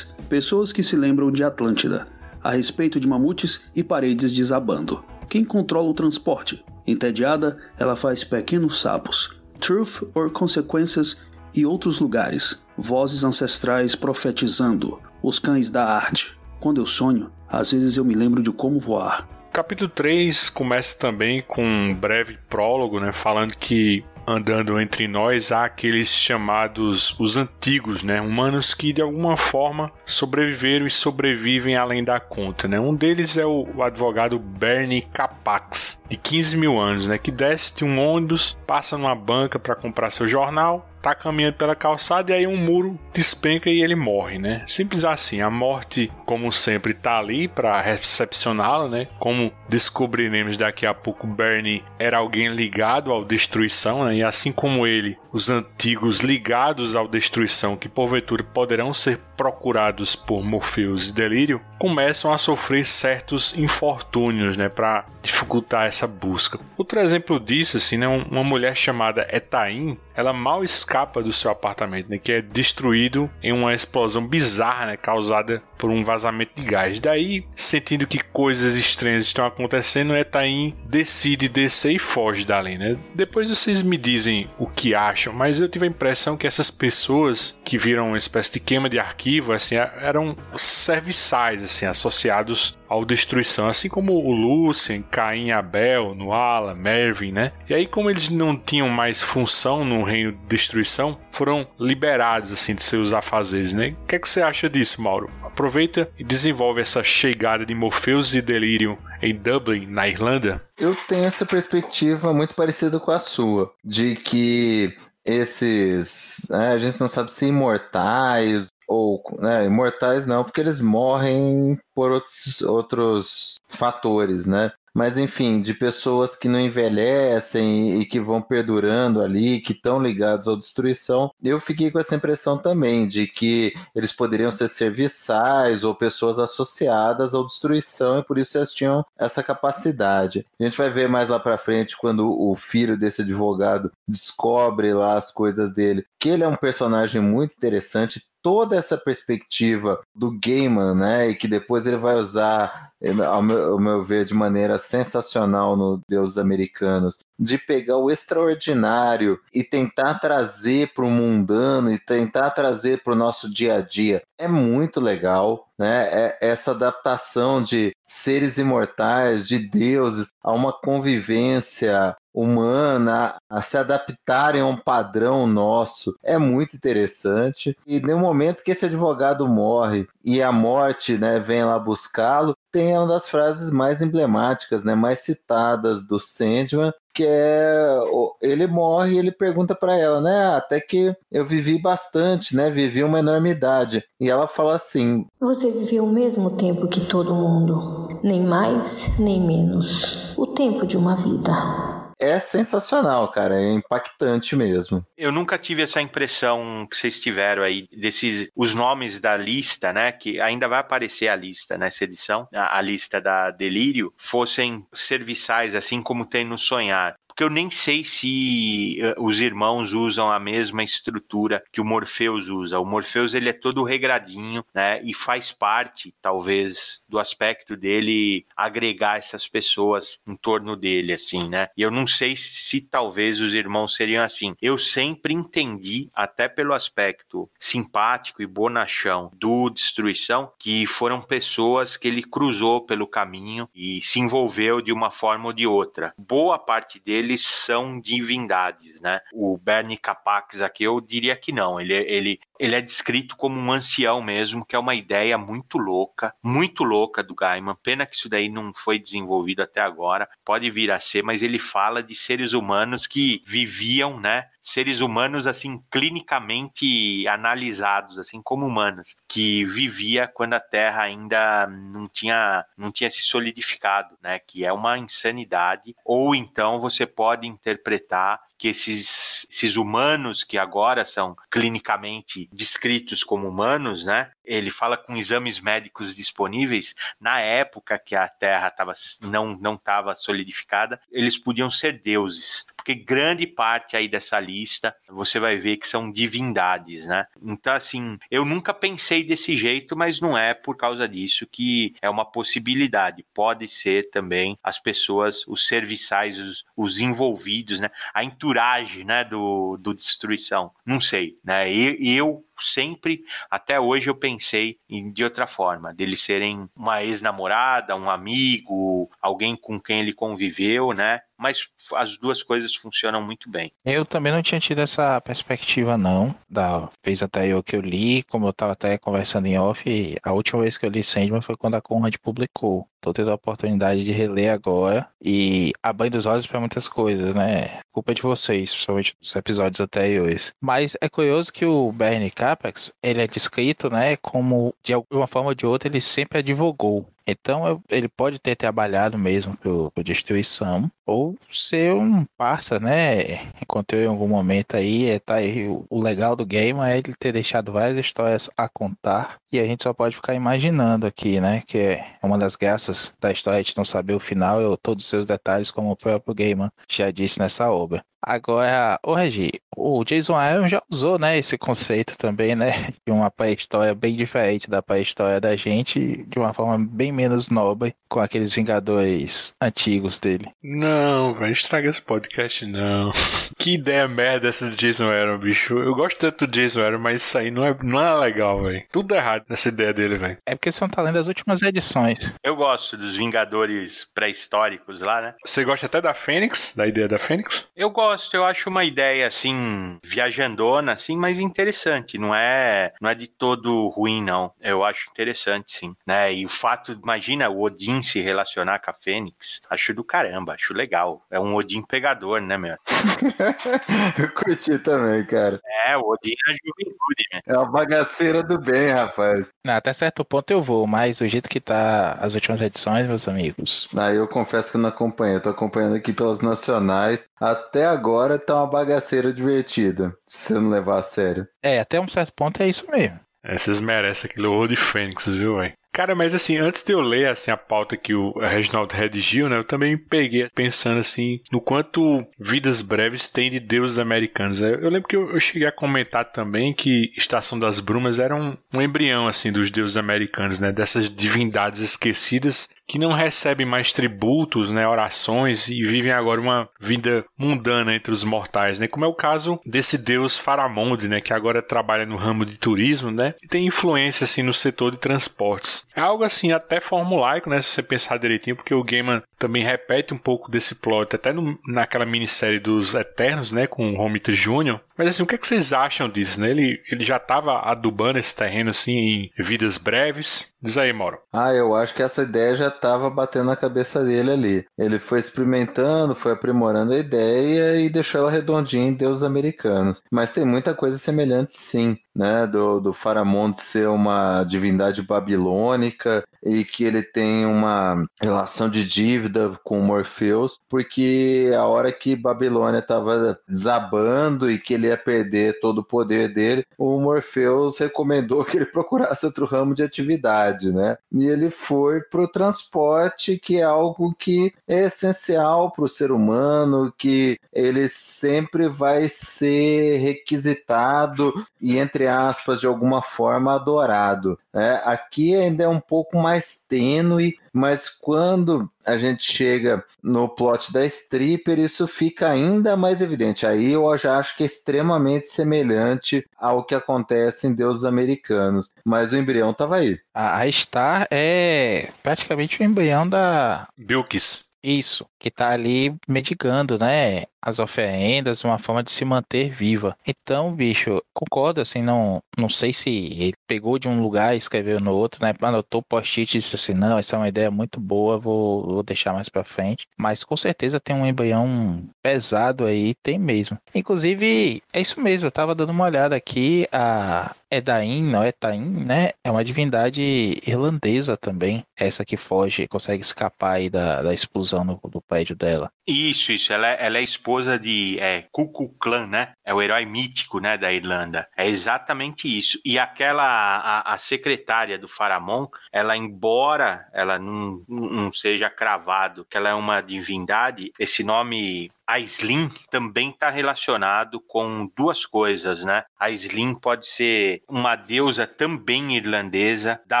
Speaker 1: Pessoas que se lembram de Atlântida, a respeito de mamutes e paredes desabando. Quem controla o transporte? Entediada, ela faz pequenos sapos. Truth or Consequences e outros lugares. Vozes ancestrais profetizando. Os cães da arte. Quando eu sonho, às vezes eu me lembro de como voar.
Speaker 2: Capítulo 3 começa também com um breve prólogo, né, falando que andando entre nós há aqueles chamados os antigos, né? Humanos que de alguma forma sobreviveram e sobrevivem além da conta, né? Um deles é o, advogado Bernie Capax, de 15 mil anos, né? Que desce de um ônibus, passa numa banca para comprar seu jornal tá caminhando pela calçada e aí um muro despenca e ele morre, né? Simples assim. A morte, como sempre, tá ali para recepcioná-la, né? Como descobriremos daqui a pouco, Bernie era alguém ligado ao destruição, né? E assim como ele, os antigos ligados ao destruição, que porventura poderão ser procurados por Morpheus e Delírio, começam a sofrer certos infortúnios, né, para dificultar essa busca. Outro exemplo disso, assim, né, uma mulher chamada Etaim, ela mal escapa do seu apartamento, né, que é destruído em uma explosão bizarra, né, causada por um vazamento de gás. Daí, sentindo que coisas estranhas estão acontecendo, Etaim decide descer e foge dali, né? Depois vocês me dizem o que acham, mas eu tive a impressão que essas pessoas que viram uma espécie de queima de arquivo assim, eram serviçais, assim, associados ao Destruição, assim como o Lucien, Caim Abel, Nuala, Mervyn, né? E aí, como eles não tinham mais função no reino de Destruição, foram liberados, assim, de seus afazeres, né? O que, é que você acha disso, Mauro? Aproveita e desenvolve essa chegada de Morpheus e Delirium em Dublin, na Irlanda?
Speaker 4: Eu tenho essa perspectiva muito parecida com a sua, de que esses. Né, a gente não sabe se imortais ou né, imortais não, porque eles morrem por outros, outros fatores, né? Mas enfim, de pessoas que não envelhecem e que vão perdurando ali, que estão ligados à destruição, eu fiquei com essa impressão também de que eles poderiam ser serviçais ou pessoas associadas à destruição e por isso eles tinham essa capacidade. A gente vai ver mais lá para frente quando o filho desse advogado descobre lá as coisas dele, que ele é um personagem muito interessante, toda essa perspectiva do Gaiman, né, e que depois ele vai usar, ao meu, ao meu ver, de maneira sensacional no Deus Americanos, de pegar o extraordinário e tentar trazer para o mundano e tentar trazer para o nosso dia a dia. É muito legal, né? É essa adaptação de seres imortais, de deuses, a uma convivência humana a se adaptarem a um padrão nosso é muito interessante. E no momento que esse advogado morre e a morte né, vem lá buscá-lo, tem uma das frases mais emblemáticas, né, mais citadas do Sandman, que é ele morre e ele pergunta para ela, né? Até que eu vivi bastante, né? Vivi uma enormidade. E ela fala assim:
Speaker 6: Você viveu o mesmo tempo que todo mundo, nem mais nem menos. O tempo de uma vida
Speaker 4: é sensacional, cara. É impactante mesmo.
Speaker 5: Eu nunca tive essa impressão que vocês tiveram aí desses os nomes da lista, né? Que ainda vai aparecer a lista nessa edição, a, a lista da Delírio, fossem serviçais, assim como tem no Sonhar porque eu nem sei se uh, os irmãos usam a mesma estrutura que o Morpheus usa. O Morpheus ele é todo regradinho, né? E faz parte, talvez, do aspecto dele agregar essas pessoas em torno dele, assim, né? E eu não sei se, se talvez os irmãos seriam assim. Eu sempre entendi, até pelo aspecto simpático e bonachão do Destruição, que foram pessoas que ele cruzou pelo caminho e se envolveu de uma forma ou de outra. Boa parte dele eles são divindades, né? O Bernie Capax aqui eu diria que não, ele, ele, ele é descrito como um ancião mesmo, que é uma ideia muito louca, muito louca do Gaiman. Pena que isso daí não foi desenvolvido até agora. Pode vir a ser, mas ele fala de seres humanos que viviam, né? seres humanos assim clinicamente analisados assim como humanos que vivia quando a Terra ainda não tinha não tinha se solidificado, né? Que é uma insanidade. Ou então você pode interpretar que esses, esses humanos que agora são clinicamente descritos como humanos, né? Ele fala com exames médicos disponíveis na época que a Terra tava, não não estava solidificada, eles podiam ser deuses porque grande parte aí dessa lista você vai ver que são divindades, né? Então, assim, eu nunca pensei desse jeito, mas não é por causa disso que é uma possibilidade. Pode ser também as pessoas, os serviçais, os, os envolvidos, né? A entourage, né, do, do Destruição. Não sei, né? E eu sempre, até hoje, eu pensei de outra forma, deles serem uma ex-namorada, um amigo, alguém com quem ele conviveu, né? Mas as duas coisas funcionam muito bem.
Speaker 3: Eu também não tinha tido essa perspectiva, não. Da vez até eu que eu li, como eu estava até conversando em off, a última vez que eu li Sandman foi quando a Conrad publicou. Tô tendo a oportunidade de reler agora e abrir dos olhos para muitas coisas, né? Culpa de vocês, principalmente dos episódios anteriores. Mas é curioso que o Bernie Capex, ele é descrito, né, como de alguma forma ou de outra ele sempre advogou então ele pode ter trabalhado mesmo por, destruição ou ser um parça, né? Enquanto eu em algum momento aí, é, tá aí o legal do game é ele ter deixado várias histórias a contar e a gente só pode ficar imaginando aqui, né? Que é uma das graças da história gente não saber o final ou todos os seus detalhes, como o próprio Gaiman já disse nessa obra. Agora, ô Regi, o Jason Aaron já usou, né, esse conceito também, né, de uma pré-história bem diferente da pré-história da gente, de uma forma bem menos nobre, com aqueles Vingadores antigos dele.
Speaker 2: Não, velho, estraga esse podcast, não. [laughs] que ideia merda essa do Jason Aaron, bicho. Eu gosto tanto do Jason Aaron, mas isso aí não é, não é legal, velho. Tudo errado nessa ideia dele, velho.
Speaker 3: É porque são talentos das últimas edições.
Speaker 5: Eu gosto dos Vingadores pré-históricos lá, né?
Speaker 2: Você gosta até da Fênix, da ideia da Fênix?
Speaker 5: Eu gosto, eu acho uma ideia assim, viajandona, assim, mas interessante. Não é, não é de todo ruim, não. Eu acho interessante, sim. Né? E o fato, imagina o Odin se relacionar com a Fênix. Acho do caramba, acho legal. É um Odin pegador, né, meu? [laughs]
Speaker 4: eu curti também, cara.
Speaker 5: É, o Odin é a juventude, né?
Speaker 4: É uma bagaceira do bem, rapaz.
Speaker 3: Não, até certo ponto eu vou, mas o jeito que tá as últimas edições, meus amigos.
Speaker 4: Ah, eu confesso que não acompanhei. Eu tô acompanhando aqui pelas nacionais. Até agora tá uma bagaceira divertida. Se você não levar a sério.
Speaker 3: É, até um certo ponto é isso mesmo.
Speaker 2: É, vocês merecem aquele horror de Fênix, viu, velho? Cara, mas assim, antes de eu ler assim, a pauta que o Reginaldo redigiu, né, eu também peguei pensando assim, no quanto vidas breves tem de deuses americanos. Eu lembro que eu, cheguei a comentar também que Estação das Brumas era um, um embrião assim dos deuses americanos, né, dessas divindades esquecidas que não recebem mais tributos, né, orações e vivem agora uma vida mundana entre os mortais, né? Como é o caso desse deus Faramonde, né, que agora trabalha no ramo de turismo, né, e tem influência assim no setor de transportes. É algo assim até formulaico, né, se você pensar direitinho, porque o Gaiman também repete um pouco desse plot até no, naquela minissérie dos Eternos, né, com o Romita Jr. Mas assim, o que, é que vocês acham disso, né? Ele, ele já estava adubando esse terreno assim em vidas breves. Diz aí, Mauro.
Speaker 4: Ah, eu acho que essa ideia já estava batendo na cabeça dele ali. Ele foi experimentando, foi aprimorando a ideia e deixou ela redondinha em Deus Americanos. Mas tem muita coisa semelhante sim né, do, do Faramond ser uma divindade babilônica e que ele tem uma relação de dívida com Morpheus, porque a hora que Babilônia estava desabando e que ele ia perder todo o poder dele, o Morpheus recomendou que ele [laughs] procurasse outro ramo de atividade, né? E ele foi para o transporte, que é algo que é essencial para o ser humano, que ele sempre vai ser requisitado e entre entre aspas, de alguma forma adorado. Né? Aqui ainda é um pouco mais tênue, mas quando a gente chega no plot da stripper, isso fica ainda mais evidente. Aí eu já acho que é extremamente semelhante ao que acontece em Deuses Americanos. Mas o embrião estava aí.
Speaker 3: A Star é praticamente o embrião da.
Speaker 2: Bilkis.
Speaker 3: Isso, que tá ali medicando, né? As oferendas, uma forma de se manter viva. Então, bicho, concordo, assim, não, não sei se ele pegou de um lugar e escreveu no outro, né? Anotou post-it e disse assim, não, essa é uma ideia muito boa, vou, vou deixar mais pra frente. Mas com certeza tem um embrião pesado aí, tem mesmo. Inclusive, é isso mesmo, eu tava dando uma olhada aqui, a Edain, não é Tain, né? É uma divindade irlandesa também. Essa que foge, consegue escapar aí da, da explosão no, do prédio dela.
Speaker 5: Isso, isso. Ela, é, ela é esposa de é, Ku Clan, né? É o herói mítico, né, da Irlanda. É exatamente isso. E aquela, a, a secretária do Faramon, ela, embora ela não, não seja cravado que ela é uma divindade, esse nome Aislinn também está relacionado com duas coisas, né? A Aislinn pode ser uma deusa também irlandesa da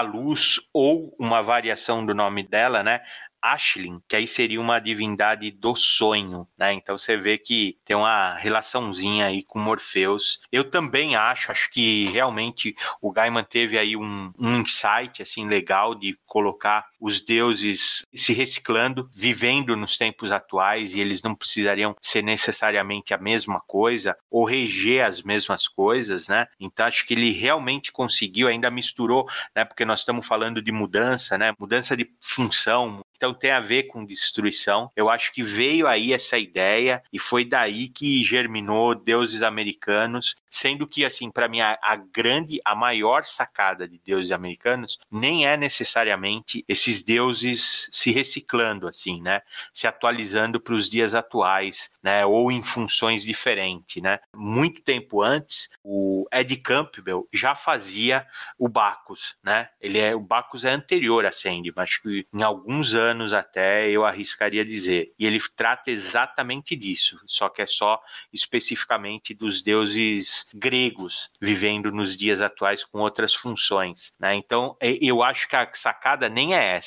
Speaker 5: luz ou uma variação do nome dela, né? Ashlyn, que aí seria uma divindade do sonho, né? Então você vê que tem uma relaçãozinha aí com Morpheus. Eu também acho, acho que realmente o Gaiman teve aí um, um insight assim legal de colocar os deuses se reciclando, vivendo nos tempos atuais e eles não precisariam ser necessariamente a mesma coisa ou reger as mesmas coisas, né? Então acho que ele realmente conseguiu, ainda misturou, né? Porque nós estamos falando de mudança, né? Mudança de função, então tem a ver com destruição. Eu acho que veio aí essa ideia e foi daí que germinou Deuses Americanos, sendo que assim, para mim a, a, grande, a maior sacada de Deuses Americanos nem é necessariamente esses esses deuses se reciclando, assim, né? Se atualizando para os dias atuais, né? Ou em funções diferentes, né? Muito tempo antes, o Ed Campbell já fazia o Bacchus, né? Ele é o Bacchus é anterior a Sandy, mas que em alguns anos até eu arriscaria dizer. E ele trata exatamente disso, só que é só especificamente dos deuses gregos vivendo nos dias atuais com outras funções, né? Então, eu acho que a sacada nem é essa.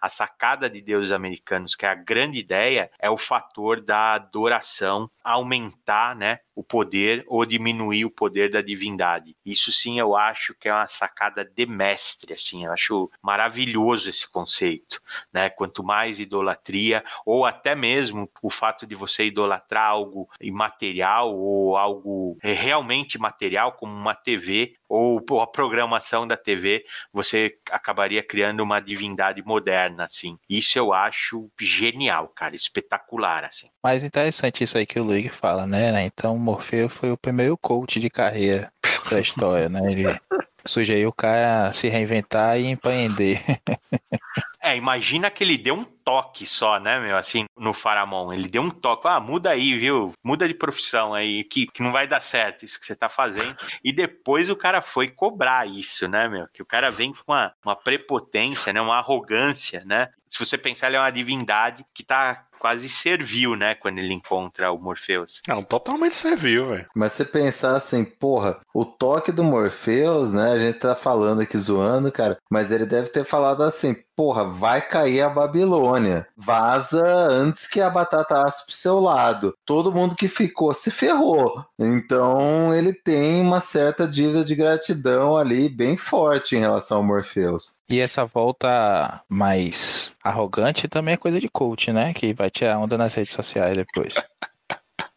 Speaker 5: A sacada de deuses americanos, que é a grande ideia, é o fator da adoração aumentar, né, o poder ou diminuir o poder da divindade. Isso sim eu acho que é uma sacada de mestre, assim, eu acho maravilhoso esse conceito, né? Quanto mais idolatria ou até mesmo o fato de você idolatrar algo imaterial ou algo realmente material como uma TV ou a programação da TV, você acabaria criando uma divindade moderna, assim. Isso eu acho genial, cara, espetacular, assim.
Speaker 3: Mas interessante isso aí que o Luigi fala, né? Então, Morfeu foi o primeiro coach de carreira da história, né? Ele [laughs] sugeriu o cara se reinventar e empreender. [laughs]
Speaker 5: É, imagina que ele deu um toque só, né, meu, assim, no Faramon. Ele deu um toque, ah, muda aí, viu? Muda de profissão aí, que, que não vai dar certo isso que você tá fazendo. E depois o cara foi cobrar isso, né, meu? Que o cara vem com uma, uma prepotência, né, uma arrogância, né? Se você pensar, ele é uma divindade que tá quase servil, né? Quando ele encontra o Morpheus.
Speaker 2: Não, totalmente servil, velho.
Speaker 4: Mas se pensar assim, porra, o toque do Morpheus, né? A gente tá falando aqui zoando, cara, mas ele deve ter falado assim, porra, vai cair a Babilônia. Vaza antes que a batata asse pro seu lado. Todo mundo que ficou se ferrou. Então ele tem uma certa dívida de gratidão ali bem forte em relação ao Morpheus.
Speaker 3: E essa volta mais arrogante também é coisa de coach, né? Que vai tirar onda nas redes sociais depois. [laughs]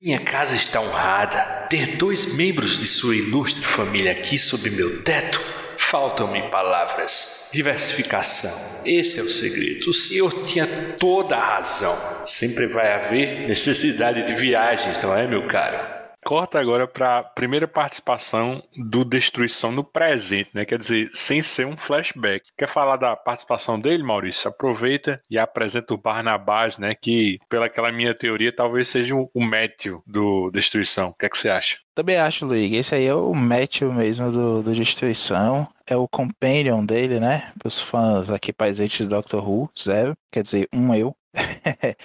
Speaker 7: Minha casa está honrada. Ter dois membros de sua ilustre família aqui sob meu teto Faltam-me palavras. Diversificação. Esse é o segredo. O senhor tinha toda a razão. Sempre vai haver necessidade de viagens, não é, meu caro?
Speaker 2: Corta agora para a primeira participação do Destruição no presente, né? Quer dizer, sem ser um flashback. Quer falar da participação dele, Maurício? Aproveita e apresenta o Barnabás, né? Que, pela aquela minha teoria, talvez seja o Matthew do Destruição. O que é que você acha?
Speaker 3: Também acho, Luigi. Esse aí é o Matthew mesmo do, do Destruição. É o companion dele, né? Para os fãs aqui presentes do Doctor Who, zero. Quer dizer, um eu. [laughs]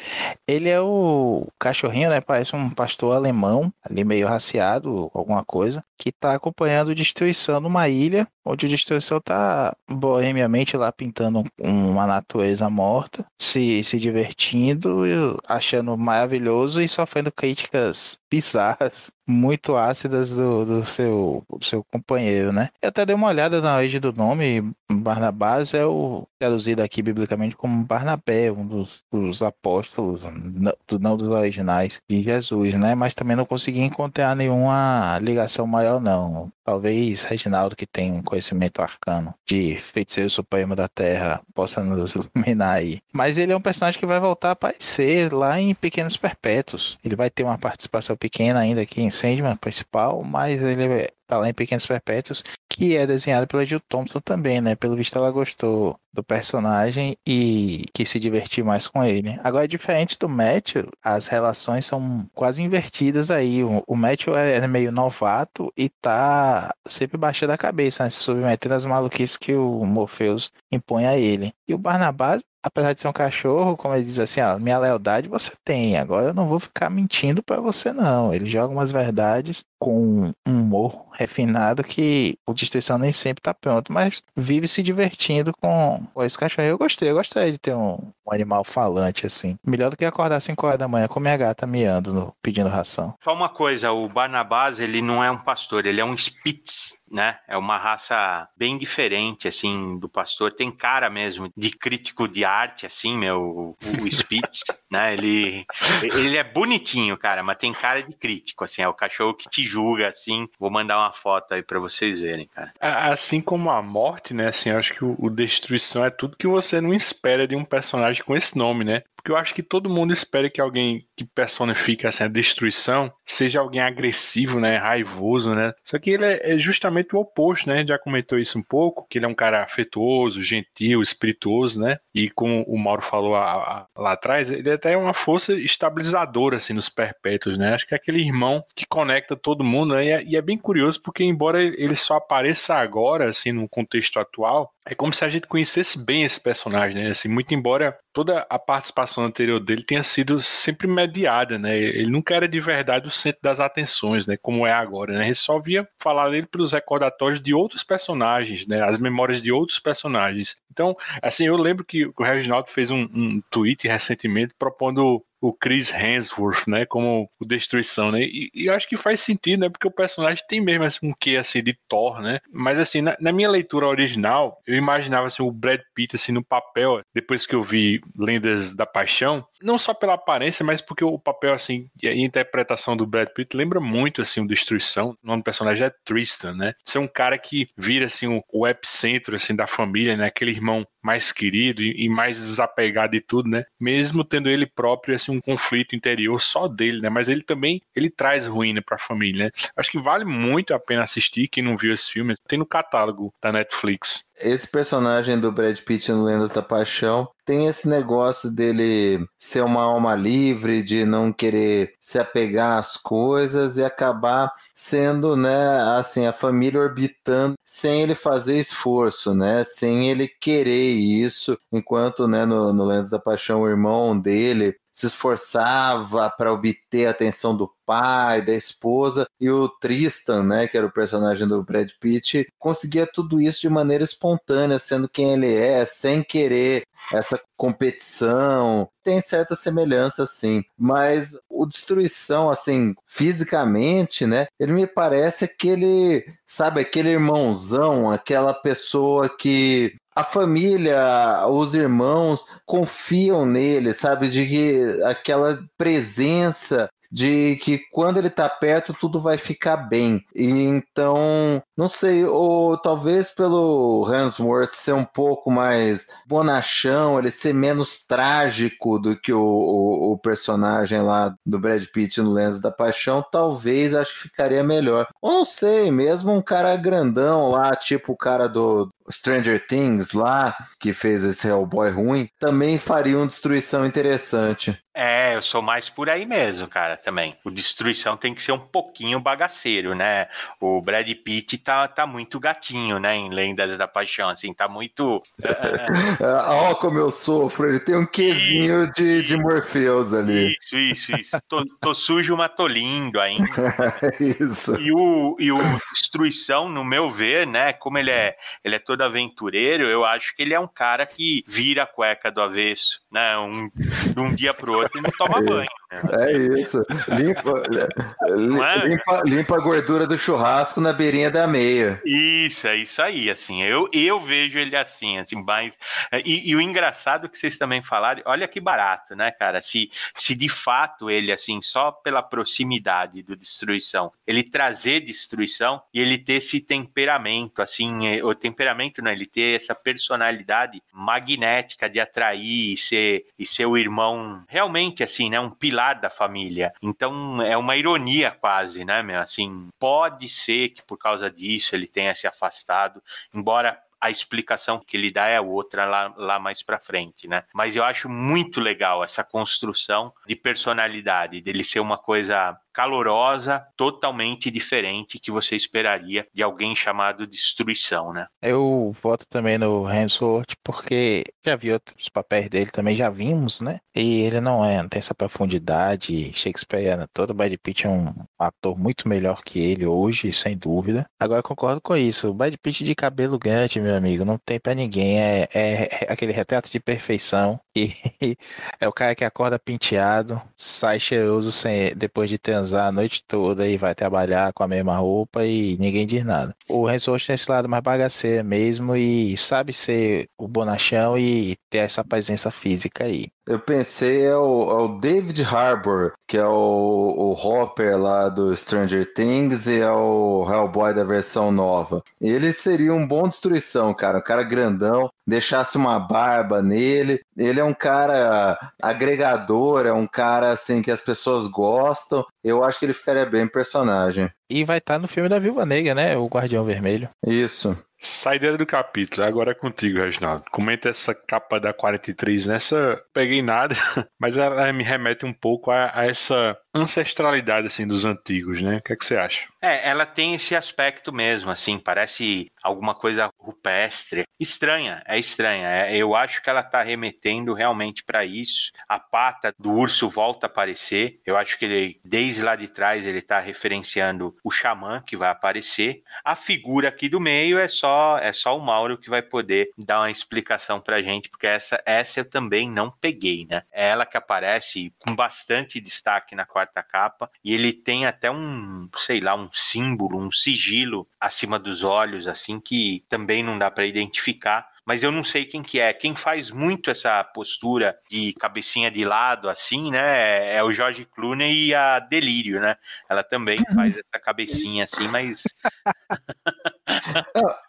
Speaker 3: ele é o cachorrinho, né? Parece um pastor alemão, ali meio raciado, alguma coisa, que tá acompanhando destruição numa ilha, onde o destruição tá bohemiamente lá pintando uma natureza morta, se, se divertindo, achando maravilhoso e sofrendo críticas bizarras [laughs] muito ácidas do, do, seu, do seu companheiro, né? Eu até dei uma olhada na origem do nome, Barnabás é o traduzido aqui biblicamente como Barnabé, um dos, dos apóstolos, não, não, dos originais de Jesus, né? Mas também não consegui encontrar nenhuma ligação maior, não. Talvez Reginaldo, que tem um conhecimento arcano de feiticeiro supremo da Terra, possa nos [laughs] iluminar aí. Mas ele é um personagem que vai voltar a aparecer lá em Pequenos Perpétuos. Ele vai ter uma participação pequena ainda aqui em Sandman principal, mas ele tá lá em Pequenos Perpétuos, que é desenhado pela Jill Thompson também, né? Pelo visto ela gostou do personagem e quis se divertir mais com ele. Agora, diferente do Matthew, as relações são quase invertidas aí. O, o Matthew é meio novato e tá sempre baixando a cabeça, né? Se submetendo às maluquices que o Morpheus impõe a ele. E o Barnabás apesar de ser um cachorro, como ele diz assim, ó, minha lealdade você tem, agora eu não vou ficar mentindo para você não. Ele joga umas verdades com um humor refinado que o Destruição nem sempre tá pronto, mas vive se divertindo com, com esse cachorro. Eu gostei, eu gostei de ter um, um animal falante assim. Melhor do que acordar às 5 horas da manhã com minha gata miando, no, pedindo ração.
Speaker 5: Só uma coisa, o Barnabás, ele não é um pastor, ele é um Spitz né? É uma raça bem diferente, assim, do pastor. Tem cara mesmo de crítico de arte, assim, meu, o, Spitz, [laughs] né? Ele, ele é bonitinho, cara, mas tem cara de crítico, assim. É o cachorro que te julga, assim. Vou mandar uma foto aí para vocês verem, cara.
Speaker 2: Assim como a morte, né? Assim, eu acho que o, o Destruição é tudo que você não espera de um personagem com esse nome, né? Porque eu acho que todo mundo espera que alguém que personifique assim, a destruição seja alguém agressivo, né, raivoso, né? Só que ele é, é justamente o oposto, né? A gente já comentou isso um pouco, que ele é um cara afetuoso, gentil, espirituoso, né? E como o Mauro falou a, lá atrás, ele é até é uma força estabilizadora assim nos perpétuos, né? Acho que é aquele irmão que conecta todo mundo, né? E é, e é bem curioso porque embora ele só apareça agora assim no contexto atual, é como se a gente conhecesse bem esse personagem, né? Assim, muito embora toda a participação anterior dele tenha sido sempre mediada, né? Ele nunca era de verdade o centro das atenções, né? Como é agora, né? A gente só via falar dele pelos recordatórios de outros personagens, né? As memórias de outros personagens. Então, assim, eu lembro que o Reginaldo fez um, um tweet recentemente propondo o Chris Hemsworth, né, como o Destruição, né, e, e, eu acho que faz sentido, né, porque o personagem tem mesmo assim, um quê, assim, de Thor, né, mas assim, na, na, minha leitura original, eu imaginava, assim, o Brad Pitt, assim, no papel, depois que eu vi Lendas da Paixão, não só pela aparência, mas porque o papel, assim, e a interpretação do Brad Pitt lembra muito, assim, o Destruição, o nome do personagem é Tristan, né, ser um cara que vira, assim, o, o epicentro, assim, da família, né, aquele irmão mais querido e, e mais desapegado de tudo, né, mesmo tendo ele próprio, assim, um conflito interior só dele, né? Mas ele também ele traz ruína para a família. Né? Acho que vale muito a pena assistir quem não viu esse filme. Tem no catálogo da Netflix.
Speaker 4: Esse personagem do Brad Pitt no Lendas da Paixão tem esse negócio dele ser uma alma livre, de não querer se apegar às coisas e acabar sendo, né, assim, a família orbitando sem ele fazer esforço, né, sem ele querer isso, enquanto, né, no, no Lendas da Paixão, o irmão dele se esforçava para obter a atenção do pai, da esposa, e o Tristan, né, que era o personagem do Brad Pitt, conseguia tudo isso de maneira espontânea, sendo quem ele é, sem querer essa competição. Tem certa semelhança, sim. Mas o Destruição, assim, fisicamente, né? Ele me parece aquele, sabe, aquele irmãozão, aquela pessoa que a família, os irmãos confiam nele, sabe? De que aquela presença de que quando ele tá perto tudo vai ficar bem. E então, não sei, ou talvez pelo Hemsworth ser um pouco mais bonachão, ele ser menos trágico do que o, o, o personagem lá do Brad Pitt no Lens da Paixão, talvez acho que ficaria melhor. Ou não sei, mesmo um cara grandão lá, tipo o cara do Stranger Things lá, que fez esse Hellboy ruim, também faria uma destruição interessante.
Speaker 5: É, eu sou mais por aí mesmo, cara, também. O Destruição tem que ser um pouquinho bagaceiro, né? O Brad Pitt tá, tá muito gatinho, né, em Lendas da Paixão, assim, tá muito... [laughs]
Speaker 4: Ó, oh, como eu sofro, ele tem um quesinho isso, de, de Morpheus ali.
Speaker 5: Isso, isso, isso. tô, tô sujo, mas tô lindo ainda. [laughs]
Speaker 4: isso.
Speaker 5: E o, e o Destruição, no meu ver, né, como ele é, ele é todo aventureiro, eu acho que ele é um cara que vira a cueca do avesso, né, um, de um dia pro outro outro e não toma é. banho. Né?
Speaker 4: É isso. Limpa, [laughs] é? limpa, limpa, a gordura do churrasco na beirinha da meia.
Speaker 5: Isso, é isso aí. Assim, eu, eu vejo ele assim, assim, mais. E, e o engraçado que vocês também falaram, olha que barato, né, cara? Se, se de fato ele, assim, só pela proximidade do destruição, ele trazer destruição e ele ter esse temperamento, assim, é, o temperamento, não, ele ter essa personalidade magnética de atrair e ser, e ser o irmão realmente realmente, assim, né, um pilar da família. Então é uma ironia quase, né, meu? Assim, pode ser que por causa disso ele tenha se afastado, embora a explicação que ele dá é outra lá, lá mais para frente, né? Mas eu acho muito legal essa construção de personalidade, dele ser uma coisa calorosa, totalmente diferente que você esperaria de alguém chamado Destruição, né?
Speaker 3: Eu voto também no Hemsworth porque já vi outros papéis dele também, já vimos, né? E ele não é, não tem essa profundidade shakespeariana toda. O Brad Pitt é um ator muito melhor que ele hoje, sem dúvida. Agora eu concordo com isso. O Brad Pitt de cabelo grande, meu amigo, não tem para ninguém. É, é, é, aquele retrato de perfeição. E [laughs] é o cara que acorda penteado, sai cheiroso sem, depois de ter transar a noite toda e vai trabalhar com a mesma roupa e ninguém diz nada. O Rensold tem esse lado mais bagaceiro mesmo e sabe ser o bonachão e ter essa presença física aí.
Speaker 4: Eu pensei é o, é o David Harbour, que é o, o Hopper lá do Stranger Things e é o Hellboy da versão nova. Ele seria um bom destruição, cara. Um cara grandão, deixasse uma barba nele. Ele é um cara agregador, é um cara assim que as pessoas gostam. Eu acho que ele ficaria bem personagem.
Speaker 3: E vai estar no filme da Viúva Negra, né? O Guardião Vermelho.
Speaker 4: Isso.
Speaker 2: Saideira do capítulo, agora é contigo, Reginaldo. Comenta essa capa da 43. Nessa, peguei nada, [laughs] mas ela me remete um pouco a, a essa ancestralidade assim dos antigos, né? O que, é que você acha?
Speaker 5: É, ela tem esse aspecto mesmo, assim, parece alguma coisa rupestre. Estranha, é estranha. É, eu acho que ela tá remetendo realmente para isso. A pata do urso volta a aparecer. Eu acho que ele, desde lá de trás, ele tá referenciando o xamã que vai aparecer. A figura aqui do meio é só é só o Mauro que vai poder dar uma explicação pra gente, porque essa, essa eu também não peguei, né? É ela que aparece com bastante destaque na quarta capa e ele tem até um, sei lá, um símbolo, um sigilo acima dos olhos, assim, que também não dá para identificar mas eu não sei quem que é. Quem faz muito essa postura de cabecinha de lado, assim, né? É o Jorge Clooney e a Delírio, né? Ela também faz essa cabecinha assim, mas. [laughs]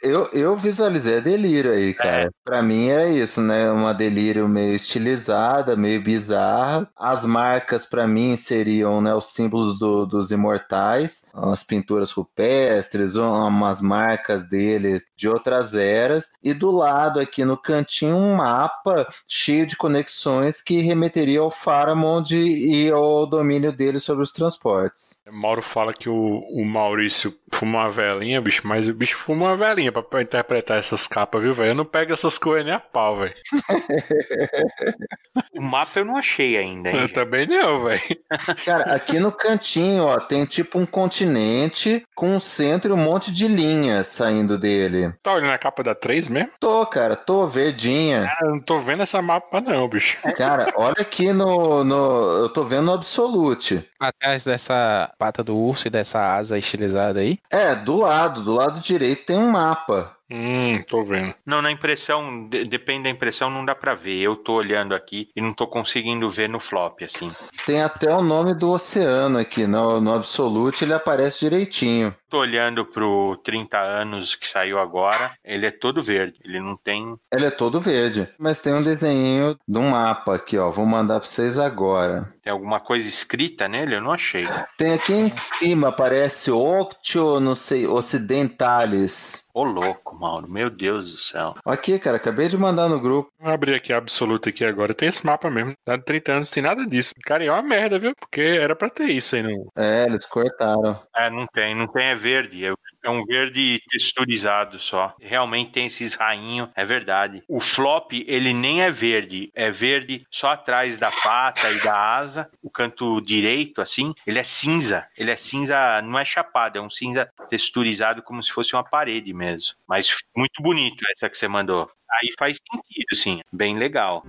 Speaker 4: eu, eu visualizei a delírio aí, cara. É. Pra mim era isso, né? Uma delírio meio estilizada, meio bizarra. As marcas, para mim, seriam né, os símbolos do, dos imortais, as pinturas rupestres, umas marcas deles de outras eras. E do lado, aqui no cantinho, um mapa cheio de conexões que remeteria ao Faramond e ao domínio dele sobre os transportes.
Speaker 2: Mauro fala que o, o Maurício fuma uma velinha, bicho, mas o bicho fuma uma velinha pra, pra interpretar essas capas, viu, velho? Eu não pego essas coisas nem a pau, velho. [laughs]
Speaker 5: o mapa eu não achei ainda. Hein,
Speaker 2: eu também não, velho. [laughs]
Speaker 4: Cara, aqui no cantinho, ó, tem tipo um continente com um centro e um monte de linhas saindo dele.
Speaker 2: Tá olhando a capa da 3 mesmo?
Speaker 4: Tô, cara, tô verdinha.
Speaker 2: Cara, eu não tô vendo essa mapa não, bicho. [laughs]
Speaker 4: Cara, olha aqui no, no eu tô vendo no Absolute.
Speaker 3: Atrás dessa pata do urso e dessa asa estilizada aí?
Speaker 4: É, do lado, do lado direito tem um mapa.
Speaker 2: Hum, tô vendo.
Speaker 5: Não, na impressão, de, depende da impressão, não dá pra ver. Eu tô olhando aqui e não tô conseguindo ver no flop, assim.
Speaker 4: Tem até o nome do oceano aqui, no, no Absolute ele aparece direitinho.
Speaker 5: Tô olhando pro 30 anos que saiu agora, ele é todo verde, ele não tem...
Speaker 4: Ele é todo verde, mas tem um desenho de um mapa aqui, ó, vou mandar pra vocês agora.
Speaker 5: Tem alguma coisa escrita nele? Eu não achei.
Speaker 4: Tem aqui em cima, aparece Octio, não sei, Ocidentalis.
Speaker 5: Ô louco, Mauro, meu Deus do céu.
Speaker 4: Aqui, cara, acabei de mandar no grupo.
Speaker 2: Vou abrir aqui a absoluta aqui agora. Tem esse mapa mesmo. Tá de 30 anos, tem nada disso. Cara, é uma merda, viu? Porque era pra ter isso aí no.
Speaker 4: É, eles cortaram.
Speaker 5: É, não tem, não tem, é verde. É é um verde texturizado só. Realmente tem esses rainhos, é verdade. O flop, ele nem é verde, é verde só atrás da pata e da asa, o canto direito, assim, ele é cinza. Ele é cinza, não é chapado, é um cinza texturizado como se fosse uma parede mesmo. Mas muito bonito essa que você mandou. Aí faz sentido, sim. Bem legal.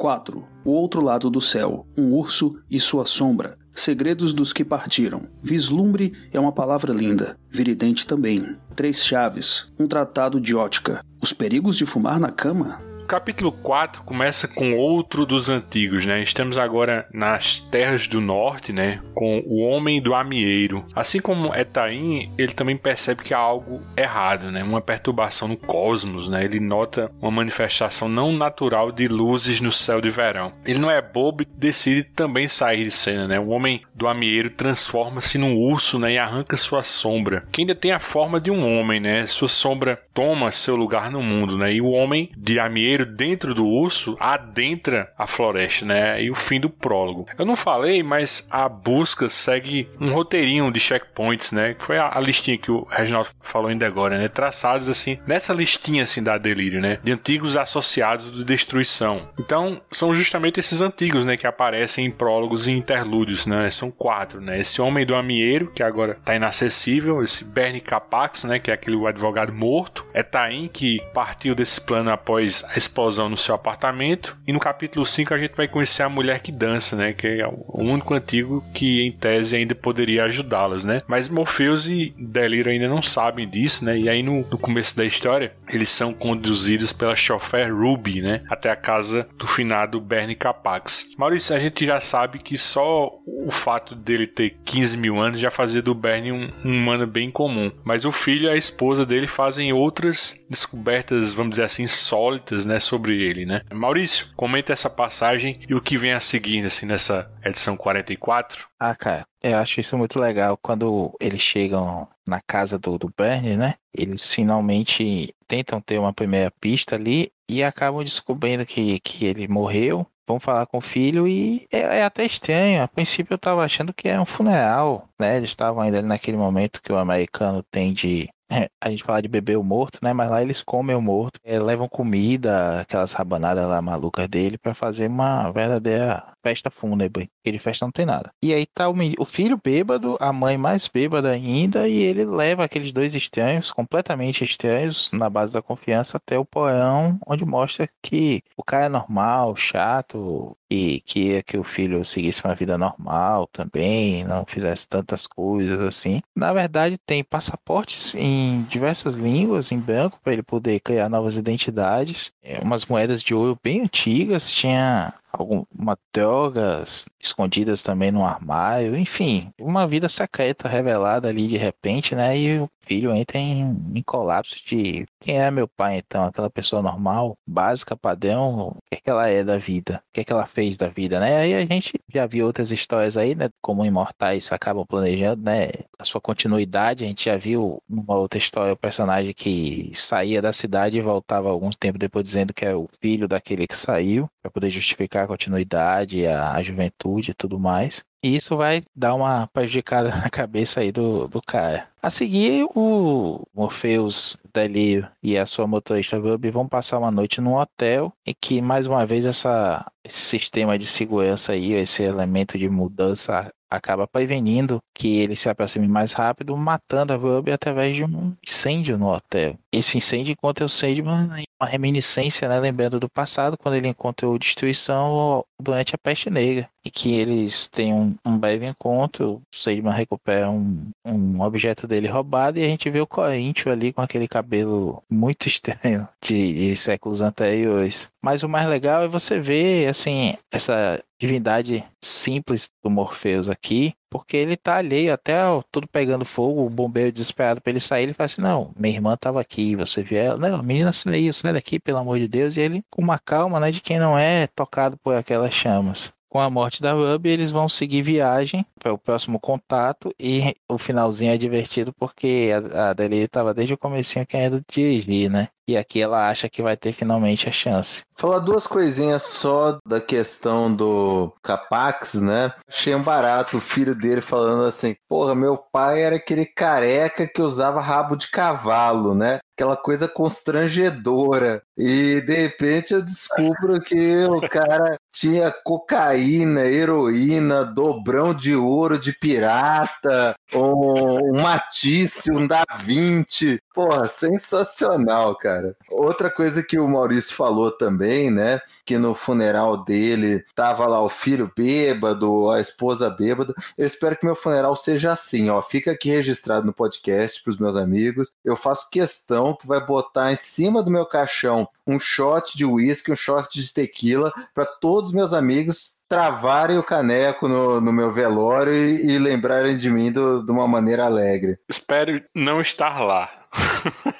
Speaker 1: 4. O outro lado do céu. Um urso e sua sombra. Segredos dos que partiram. Vislumbre é uma palavra linda. Viridente também. Três chaves. Um tratado de ótica. Os perigos de fumar na cama?
Speaker 2: Capítulo 4 começa com outro dos antigos, né? Estamos agora nas terras do norte, né? Com o homem do amieiro. Assim como Etaim, ele também percebe que há algo errado, né? Uma perturbação no cosmos, né? Ele nota uma manifestação não natural de luzes no céu de verão. Ele não é bobo e decide também sair de cena, né? O homem do amieiro transforma-se num urso, né? E arranca sua sombra, que ainda tem a forma de um homem, né? Sua sombra toma seu lugar no mundo, né? E o homem de amieiro dentro do urso adentra a floresta, né? E o fim do prólogo. Eu não falei, mas a busca segue um roteirinho de checkpoints, né? Que foi a, a listinha que o Reginaldo falou ainda agora, né? Traçados assim, nessa listinha assim da Delírio, né? De antigos associados de destruição. Então, são justamente esses antigos, né? Que aparecem em prólogos e interlúdios, né? São quatro, né? Esse Homem do Amieiro, que agora tá inacessível. Esse Bernie Capax, né? Que é aquele advogado morto. É Taim, que partiu desse plano após a explosão no seu apartamento. E no capítulo 5 a gente vai conhecer a mulher que dança, né? Que é o único antigo que, em tese, ainda poderia ajudá-las, né? Mas Morpheus e Delírio ainda não sabem disso, né? E aí no, no começo da história, eles são conduzidos pela chofer Ruby, né? Até a casa do finado Bernie Capax. Maurício, a gente já sabe que só o fato dele ter 15 mil anos já fazia do Bernie um, um humano bem comum. Mas o filho e a esposa dele fazem outras descobertas, vamos dizer assim, sólidas, né? Sobre ele, né? Maurício, comenta essa passagem e o que vem a seguir, assim, nessa edição 44.
Speaker 3: Ah, cara, eu acho isso muito legal. Quando eles chegam na casa do, do Bernie, né? Eles finalmente tentam ter uma primeira pista ali e acabam descobrindo que, que ele morreu. Vão falar com o filho e é, é até estranho. A princípio eu tava achando que era um funeral, né? Eles estavam ainda naquele momento que o americano tem de é, a gente fala de beber o morto, né? Mas lá eles comem o morto, é, levam comida, aquelas rabanadas lá malucas dele, para fazer uma verdadeira festa fúnebre. Ele festa não tem nada. E aí tá o, o, filho bêbado, a mãe mais bêbada ainda, e ele leva aqueles dois estranhos, completamente estranhos, na base da confiança, até o porão, onde mostra que o cara é normal, chato, e queria que o filho seguisse uma vida normal também, não fizesse tantas coisas assim. Na verdade, tem passaportes em diversas línguas em branco para ele poder criar novas identidades, é, umas moedas de ouro bem antigas, tinha algumas drogas escondidas também no armário, enfim, uma vida secreta revelada ali de repente, né? E o filho entra em, em colapso de quem é meu pai então, aquela pessoa normal, básica, padrão, o que, é que ela é da vida, o que, é que ela fez da vida, né? Aí a gente já viu outras histórias aí, né? Como imortais acabam planejando, né? A sua continuidade, a gente já viu numa outra história o personagem que saía da cidade e voltava algum tempo depois dizendo que é o filho daquele que saiu, para poder justificar a continuidade, a, a juventude e tudo mais. E isso vai dar uma prejudicada [laughs] na cabeça aí do, do cara. A seguir, o Morpheus, Delírio e a sua motorista Ruby vão passar uma noite num hotel e que, mais uma vez, essa, esse sistema de segurança aí, esse elemento de mudança acaba prevenindo que ele se aproxime mais rápido, matando a Ruby através de um incêndio no hotel. Esse incêndio encontra o Sandman em uma reminiscência, né, lembrando do passado, quando ele encontrou destruição durante a peste negra. E que eles têm um, um breve encontro, o Sandman recupera um, um objeto dele roubado e a gente vê o Corinthians ali com aquele cabelo muito [laughs] estranho de, de séculos anteriores. Mas o mais legal é você ver, assim, essa divindade simples do Morpheus aqui, porque ele tá alheio até tudo pegando fogo, o bombeiro desesperado para ele sair, ele fala assim, não, minha irmã tava aqui, você viu ela? Não, menina, sai sai daqui, pelo amor de Deus, e ele com uma calma, né, de quem não é tocado por aquelas chamas com a morte da Ruby, eles vão seguir viagem para o próximo contato e o finalzinho é divertido porque a, a estava desde o comecinho querendo dirigir, né? E aqui ela acha que vai ter finalmente a chance.
Speaker 4: Falar duas coisinhas só da questão do Capax, né? Achei um barato o filho dele falando assim: Porra, meu pai era aquele careca que usava rabo de cavalo, né? Aquela coisa constrangedora. E de repente eu descubro que o cara tinha cocaína, heroína, dobrão de ouro de pirata, um, um Matisse, um Da Vinci. Porra, sensacional, cara. Outra coisa que o Maurício falou também, né? Que no funeral dele tava lá o filho bêbado, a esposa bêbada. Eu espero que meu funeral seja assim, ó. Fica aqui registrado no podcast para os meus amigos. Eu faço questão que vai botar em cima do meu caixão um shot de uísque, um shot de tequila para todos os meus amigos travarem o caneco no, no meu velório e, e lembrarem de mim do, de uma maneira alegre.
Speaker 2: Espero não estar lá. [laughs]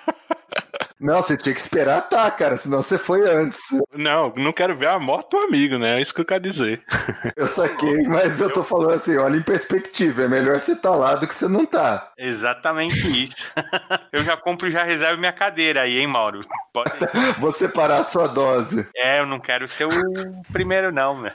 Speaker 4: Não, você tinha que esperar tá, cara, senão você foi antes.
Speaker 2: Não, não quero ver a morte do amigo, né? É isso que eu quero dizer. [laughs]
Speaker 4: Eu saquei, mas eu tô falando assim, olha em perspectiva, é melhor você estar tá lá do que você não tá.
Speaker 5: Exatamente isso. [laughs] Eu já compro e já reservo minha cadeira aí, hein, Mauro?
Speaker 4: Pode... [laughs] Vou separar a sua dose.
Speaker 5: É, eu não quero ser o primeiro, não, meu.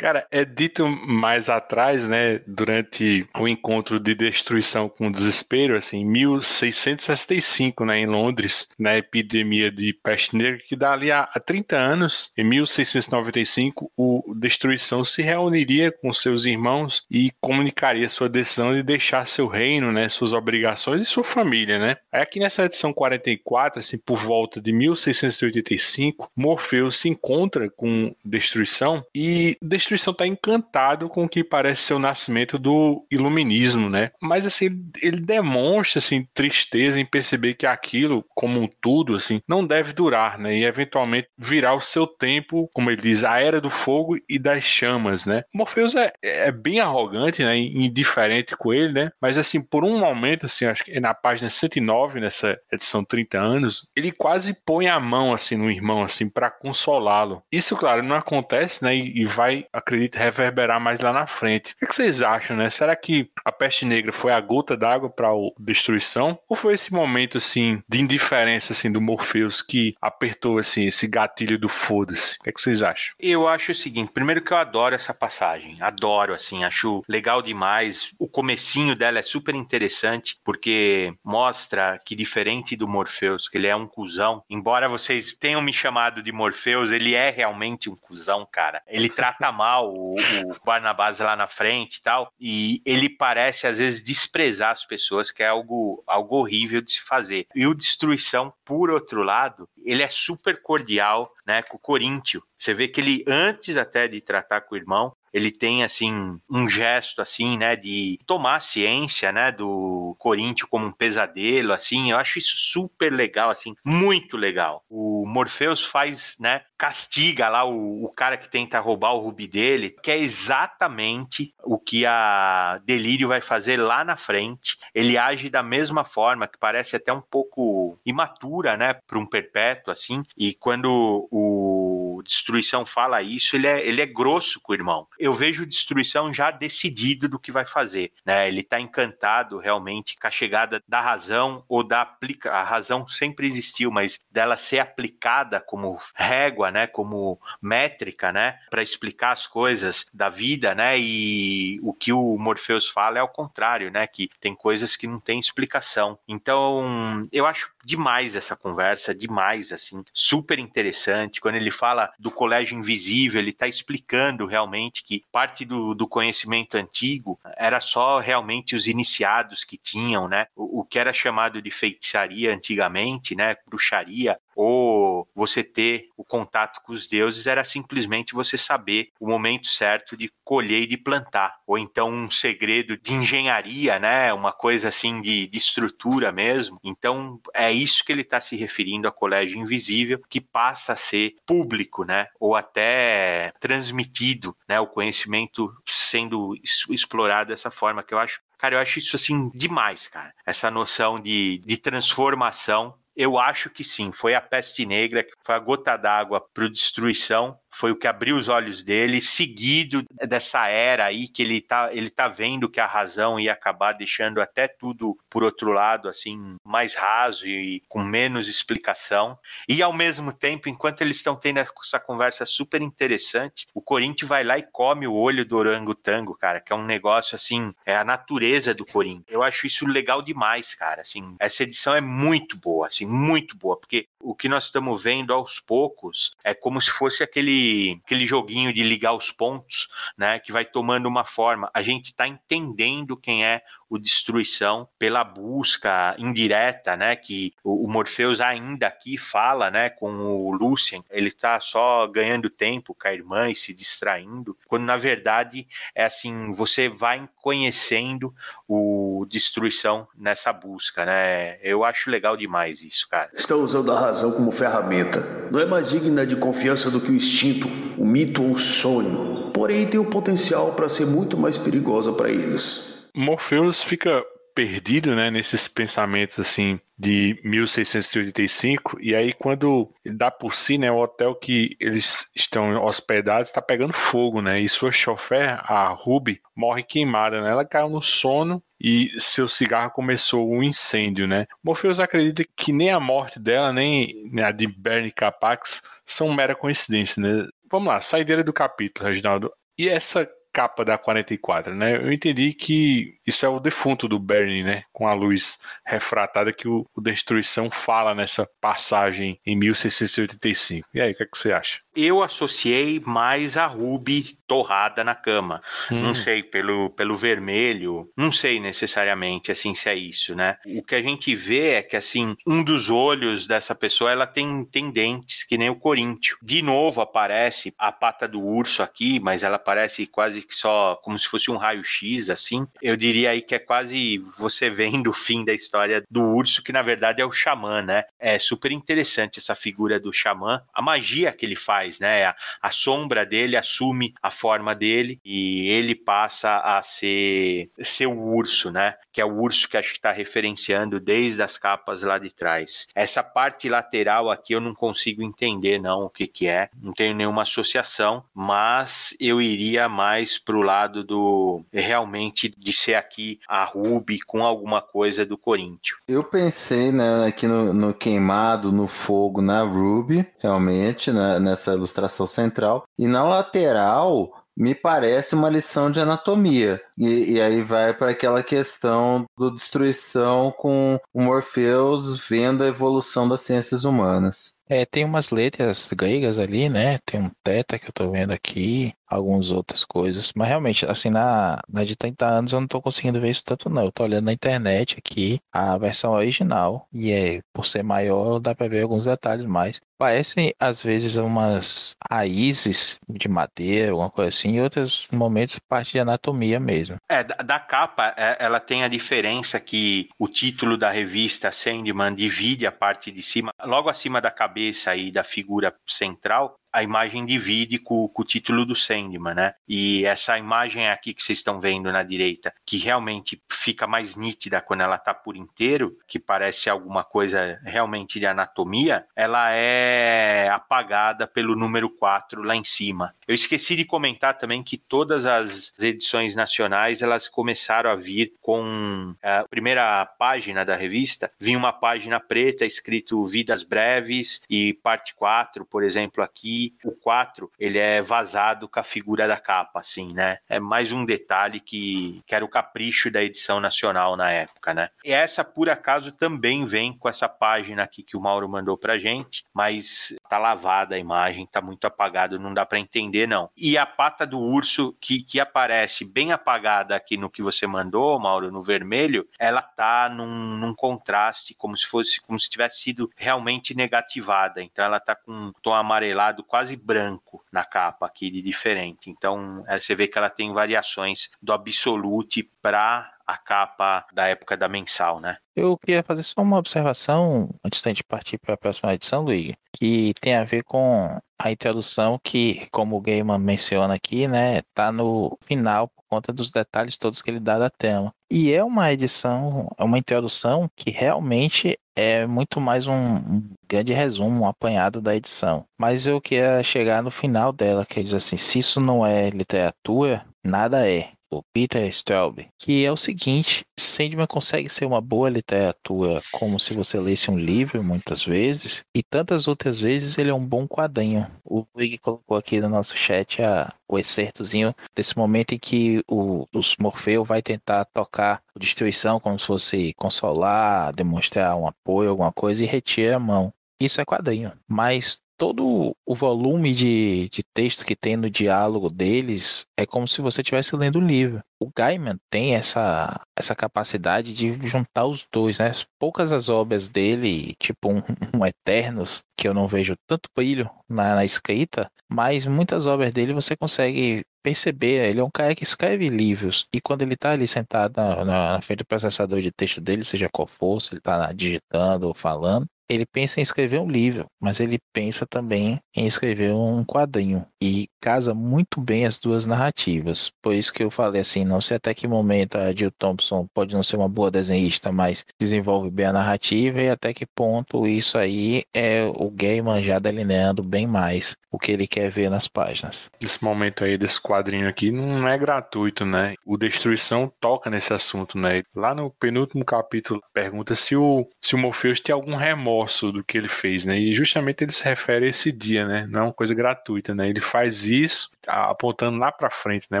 Speaker 2: Cara, é dito mais atrás, né, durante o encontro de destruição com desespero, assim, 1665, né, em Londres, na epidemia de peste negra, que dali a, a 30 anos, em 1695, o Destruição se reuniria com seus irmãos e comunicaria sua decisão de deixar seu reino, né, suas obrigações e sua família, né. Aí aqui nessa edição 44, assim, por volta de 1685, Morfeu se encontra com Destruição e Destruição Destruição está encantado com o que parece ser o nascimento do iluminismo, né? Mas assim, ele demonstra assim tristeza em perceber que aquilo, como um tudo, assim, não deve durar, né? E eventualmente virar o seu tempo, como ele diz, a era do fogo e das chamas, né? Morpheus é, é bem arrogante, né? Indiferente com ele, né? Mas assim, por um momento, assim, acho que é na página 109 nessa edição 30 anos, ele quase põe a mão assim no irmão assim para consolá-lo. Isso, claro, não acontece, né? E vai acredito, reverberar mais lá na frente. O que, vocês acham, né? Será que a peste negra foi a gota d'água para a destruição? Ou foi esse momento, assim, de indiferença, assim, do Morpheus que apertou, assim, esse gatilho do foda-se? O que, que vocês acham?
Speaker 5: Eu acho o seguinte, primeiro que eu adoro essa passagem, adoro, assim, acho legal demais. O comecinho dela é super interessante, porque mostra que diferente do Morpheus, que ele é um cuzão, embora vocês tenham me chamado de Morpheus, ele é realmente um cuzão, cara. Ele trata mal [laughs] mal o, o Barnabás lá na frente e tal, e ele parece às vezes desprezar as pessoas, que é algo, algo horrível de se fazer. E o Destruição, por outro lado, ele é super cordial, né, com o Coríntio. Você vê que ele, antes até de tratar com o irmão, ele tem assim um gesto assim, né, de tomar ciência, né, do Corinthians como um pesadelo, assim. Eu acho isso super legal, assim, muito legal. O Morpheus faz, né, castiga lá o, o cara que tenta roubar o rubi dele, que é exatamente o que a Delírio vai fazer lá na frente. Ele age da mesma forma, que parece até um pouco imatura, né, para um perpétuo assim. E quando o Destruição fala isso, ele é, ele é grosso com o irmão eu vejo Destruição já decidido do que vai fazer, né? Ele está encantado realmente com a chegada da razão ou da aplica a razão sempre existiu, mas dela ser aplicada como régua, né, como métrica, né, para explicar as coisas da vida, né? E o que o Morpheus fala é ao contrário, né, que tem coisas que não tem explicação. Então, eu acho demais essa conversa, demais assim, super interessante. Quando ele fala do colégio invisível, ele está explicando realmente que parte do, do conhecimento antigo era só realmente os iniciados que tinham, né? O, o que era chamado de feitiçaria antigamente, né? Bruxaria, ou você ter o contato com os deuses era simplesmente você saber o momento certo de colher e de plantar, ou então um segredo de engenharia, né? Uma coisa assim de, de estrutura mesmo. Então é isso que ele está se referindo a colégio invisível, que passa a ser público, né? Ou até transmitido, né? O conhecimento sendo explorado dessa forma que eu acho Cara, eu acho isso assim demais, cara. Essa noção de, de transformação eu acho que sim, foi a peste negra, foi a gota d'água para destruição foi o que abriu os olhos dele, seguido dessa era aí que ele tá, ele tá vendo que a razão ia acabar deixando até tudo por outro lado, assim, mais raso e com menos explicação. E ao mesmo tempo, enquanto eles estão tendo essa conversa super interessante, o Corinthians vai lá e come o olho do orangotango, cara, que é um negócio assim, é a natureza do Corinthians. Eu acho isso legal demais, cara, assim, essa edição é muito boa, assim, muito boa, porque o que nós estamos vendo aos poucos é como se fosse aquele, aquele joguinho de ligar os pontos, né? Que vai tomando uma forma. A gente está entendendo quem é o Destruição pela busca indireta, né, que o, Morpheus ainda aqui fala, né, com o Lucien, ele tá só ganhando tempo com a irmã e se distraindo, quando na verdade é assim, você vai conhecendo o Destruição nessa busca, né, eu acho legal demais isso, cara.
Speaker 1: Estão usando a razão como ferramenta. Não é mais digna de confiança do que o instinto, o mito ou o sonho. Porém, tem o potencial para ser muito mais perigosa para eles.
Speaker 2: Morpheus fica perdido, né, nesses pensamentos assim de 1685 e aí quando dá por si, né, o hotel que eles estão hospedados está pegando fogo, né, e sua chofer, a Ruby, morre queimada, né, ela caiu no sono e seu cigarro começou um incêndio, né. Morpheus acredita que nem a morte dela, nem a de Bernie Capax são mera coincidência, né. Vamos lá, saideira do capítulo, Reginaldo. E essa capa da 44, né? Eu entendi que isso é o defunto do Bernie, né? Com a luz refratada que o, o Destruição fala nessa passagem em 1685. E aí, o que, é que você acha?
Speaker 5: Eu associei mais a Ruby torrada na cama. Hum. Não sei, pelo, pelo vermelho, não sei necessariamente, assim, se é isso, né? O que a gente vê é que, assim, um dos olhos dessa pessoa, ela tem, tem dentes, que nem o Coríntio. De novo aparece a pata do urso aqui, mas ela aparece quase que só como se fosse um raio-x, assim. Eu diria aí que é quase você vendo o fim da história do urso, que na verdade é o xamã, né? É super interessante essa figura do xamã, a magia que ele faz, né? A, a sombra dele assume a forma dele e ele passa a ser, ser o urso, né? Que é o urso que acho que está referenciando desde as capas lá de trás. Essa parte lateral aqui eu não consigo entender não o que que é, não tenho nenhuma associação, mas eu iria mais pro lado do realmente de ser aqui a Ruby com alguma coisa do Corinthians.
Speaker 4: Eu pensei né, aqui no, no queimado, no fogo, na Ruby, realmente, né, nessa ilustração central. E na lateral, me parece uma lição de anatomia. E, e aí vai para aquela questão do destruição com o Morpheus vendo a evolução das ciências humanas.
Speaker 3: É, tem umas letras gregas ali, né? Tem um teta que eu tô vendo aqui, algumas outras coisas. Mas realmente, assim, na, na de 30 anos eu não tô conseguindo ver isso tanto, não. Eu tô olhando na internet aqui, a versão original. E é, por ser maior, dá pra ver alguns detalhes mais. Parecem, às vezes, umas raízes de madeira, alguma coisa assim, em outros momentos, parte de anatomia mesmo.
Speaker 5: É, da, da capa, é, ela tem a diferença que o título da revista Sandman divide a parte de cima, logo acima da cabeça aí da figura central a imagem divide com, com, o título do Sandman, né? E essa imagem aqui que vocês estão vendo na direita, que realmente fica mais nítida quando ela tá por inteiro, que parece alguma coisa realmente de anatomia, ela é apagada pelo número 4 lá em cima. Eu esqueci de comentar também que todas as edições nacionais, elas começaram a vir com a primeira página da revista, vinha uma página preta escrito Vidas Breves e parte 4, por exemplo, aqui o 4 ele é vazado com a figura da capa, assim, né? É mais um detalhe que, que era o capricho da edição nacional na época, né? E essa, por acaso, também vem com essa página aqui que o Mauro mandou pra gente, mas tá lavada a imagem, tá muito apagado, não dá para entender, não. E a pata do urso, que, que aparece bem apagada aqui no que você mandou, Mauro, no vermelho, ela tá num, num contraste, como se fosse, como se tivesse sido realmente negativada. Então ela tá com um tom amarelado quase branco na capa aqui de diferente. Então é, você vê que ela tem variações do Absolute para a capa da época da mensal, né?
Speaker 3: Eu queria fazer só uma observação antes da gente partir para a próxima edição, Luigi, que tem a ver com a introdução que, como o Gaiman menciona aqui, né, tá no final conta dos detalhes todos que ele dá da tela. E é uma edição, é uma introdução que realmente é muito mais um, grande resumo, um apanhado da edição. Mas eu queria chegar no final dela, que diz assim, se isso não é literatura, nada é o Peter Straub, que é o seguinte: Sandman consegue ser uma boa literatura como se você lesse um livro muitas vezes, e tantas outras vezes ele é um bom quadrinho. O Luigi colocou aqui no nosso chat a, o excertozinho desse momento em que o, os Morfeu vai tentar tocar a destruição como se fosse consolar, demonstrar um apoio, alguma coisa, e retira a mão. Isso é quadrinho. Mas todo o volume de, de texto que tem no diálogo deles é como se você estivesse lendo um livro. O Gaiman tem essa, essa capacidade de juntar os dois, né? Poucas as obras dele, tipo um, [laughs] um Eternos, que eu não vejo tanto brilho na, na escrita, mas muitas obras dele você consegue perceber, ele é um cara que escreve livros, e quando ele está ali sentado na, na, frente do processador de texto dele, seja qual for, se ele está digitando ou falando, ele pensa em escrever um livro, mas ele pensa também em escrever um quadrinho. E casa muito bem as duas narrativas. Por isso que eu falei assim, não sei até que momento a Jill Thompson pode não ser uma boa desenhista, mas desenvolve bem a narrativa e até que ponto isso aí é o Gaiman já delineando bem mais o que ele quer ver nas páginas.
Speaker 2: Esse momento aí desse quadrinho aqui não é gratuito, né? O Destruição toca nesse assunto, né? Lá no penúltimo capítulo pergunta se o, se o Morpheus tem algum remorso do que ele fez, né? E justamente ele se refere a esse dia, né? Não é uma coisa gratuita, né? Ele faz isso apontando lá para frente, né?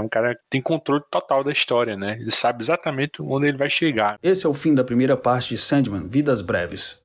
Speaker 2: Um cara que tem controle total da história, né? Ele sabe exatamente onde ele vai chegar.
Speaker 1: Esse é o fim da primeira parte de Sandman, Vidas Breves.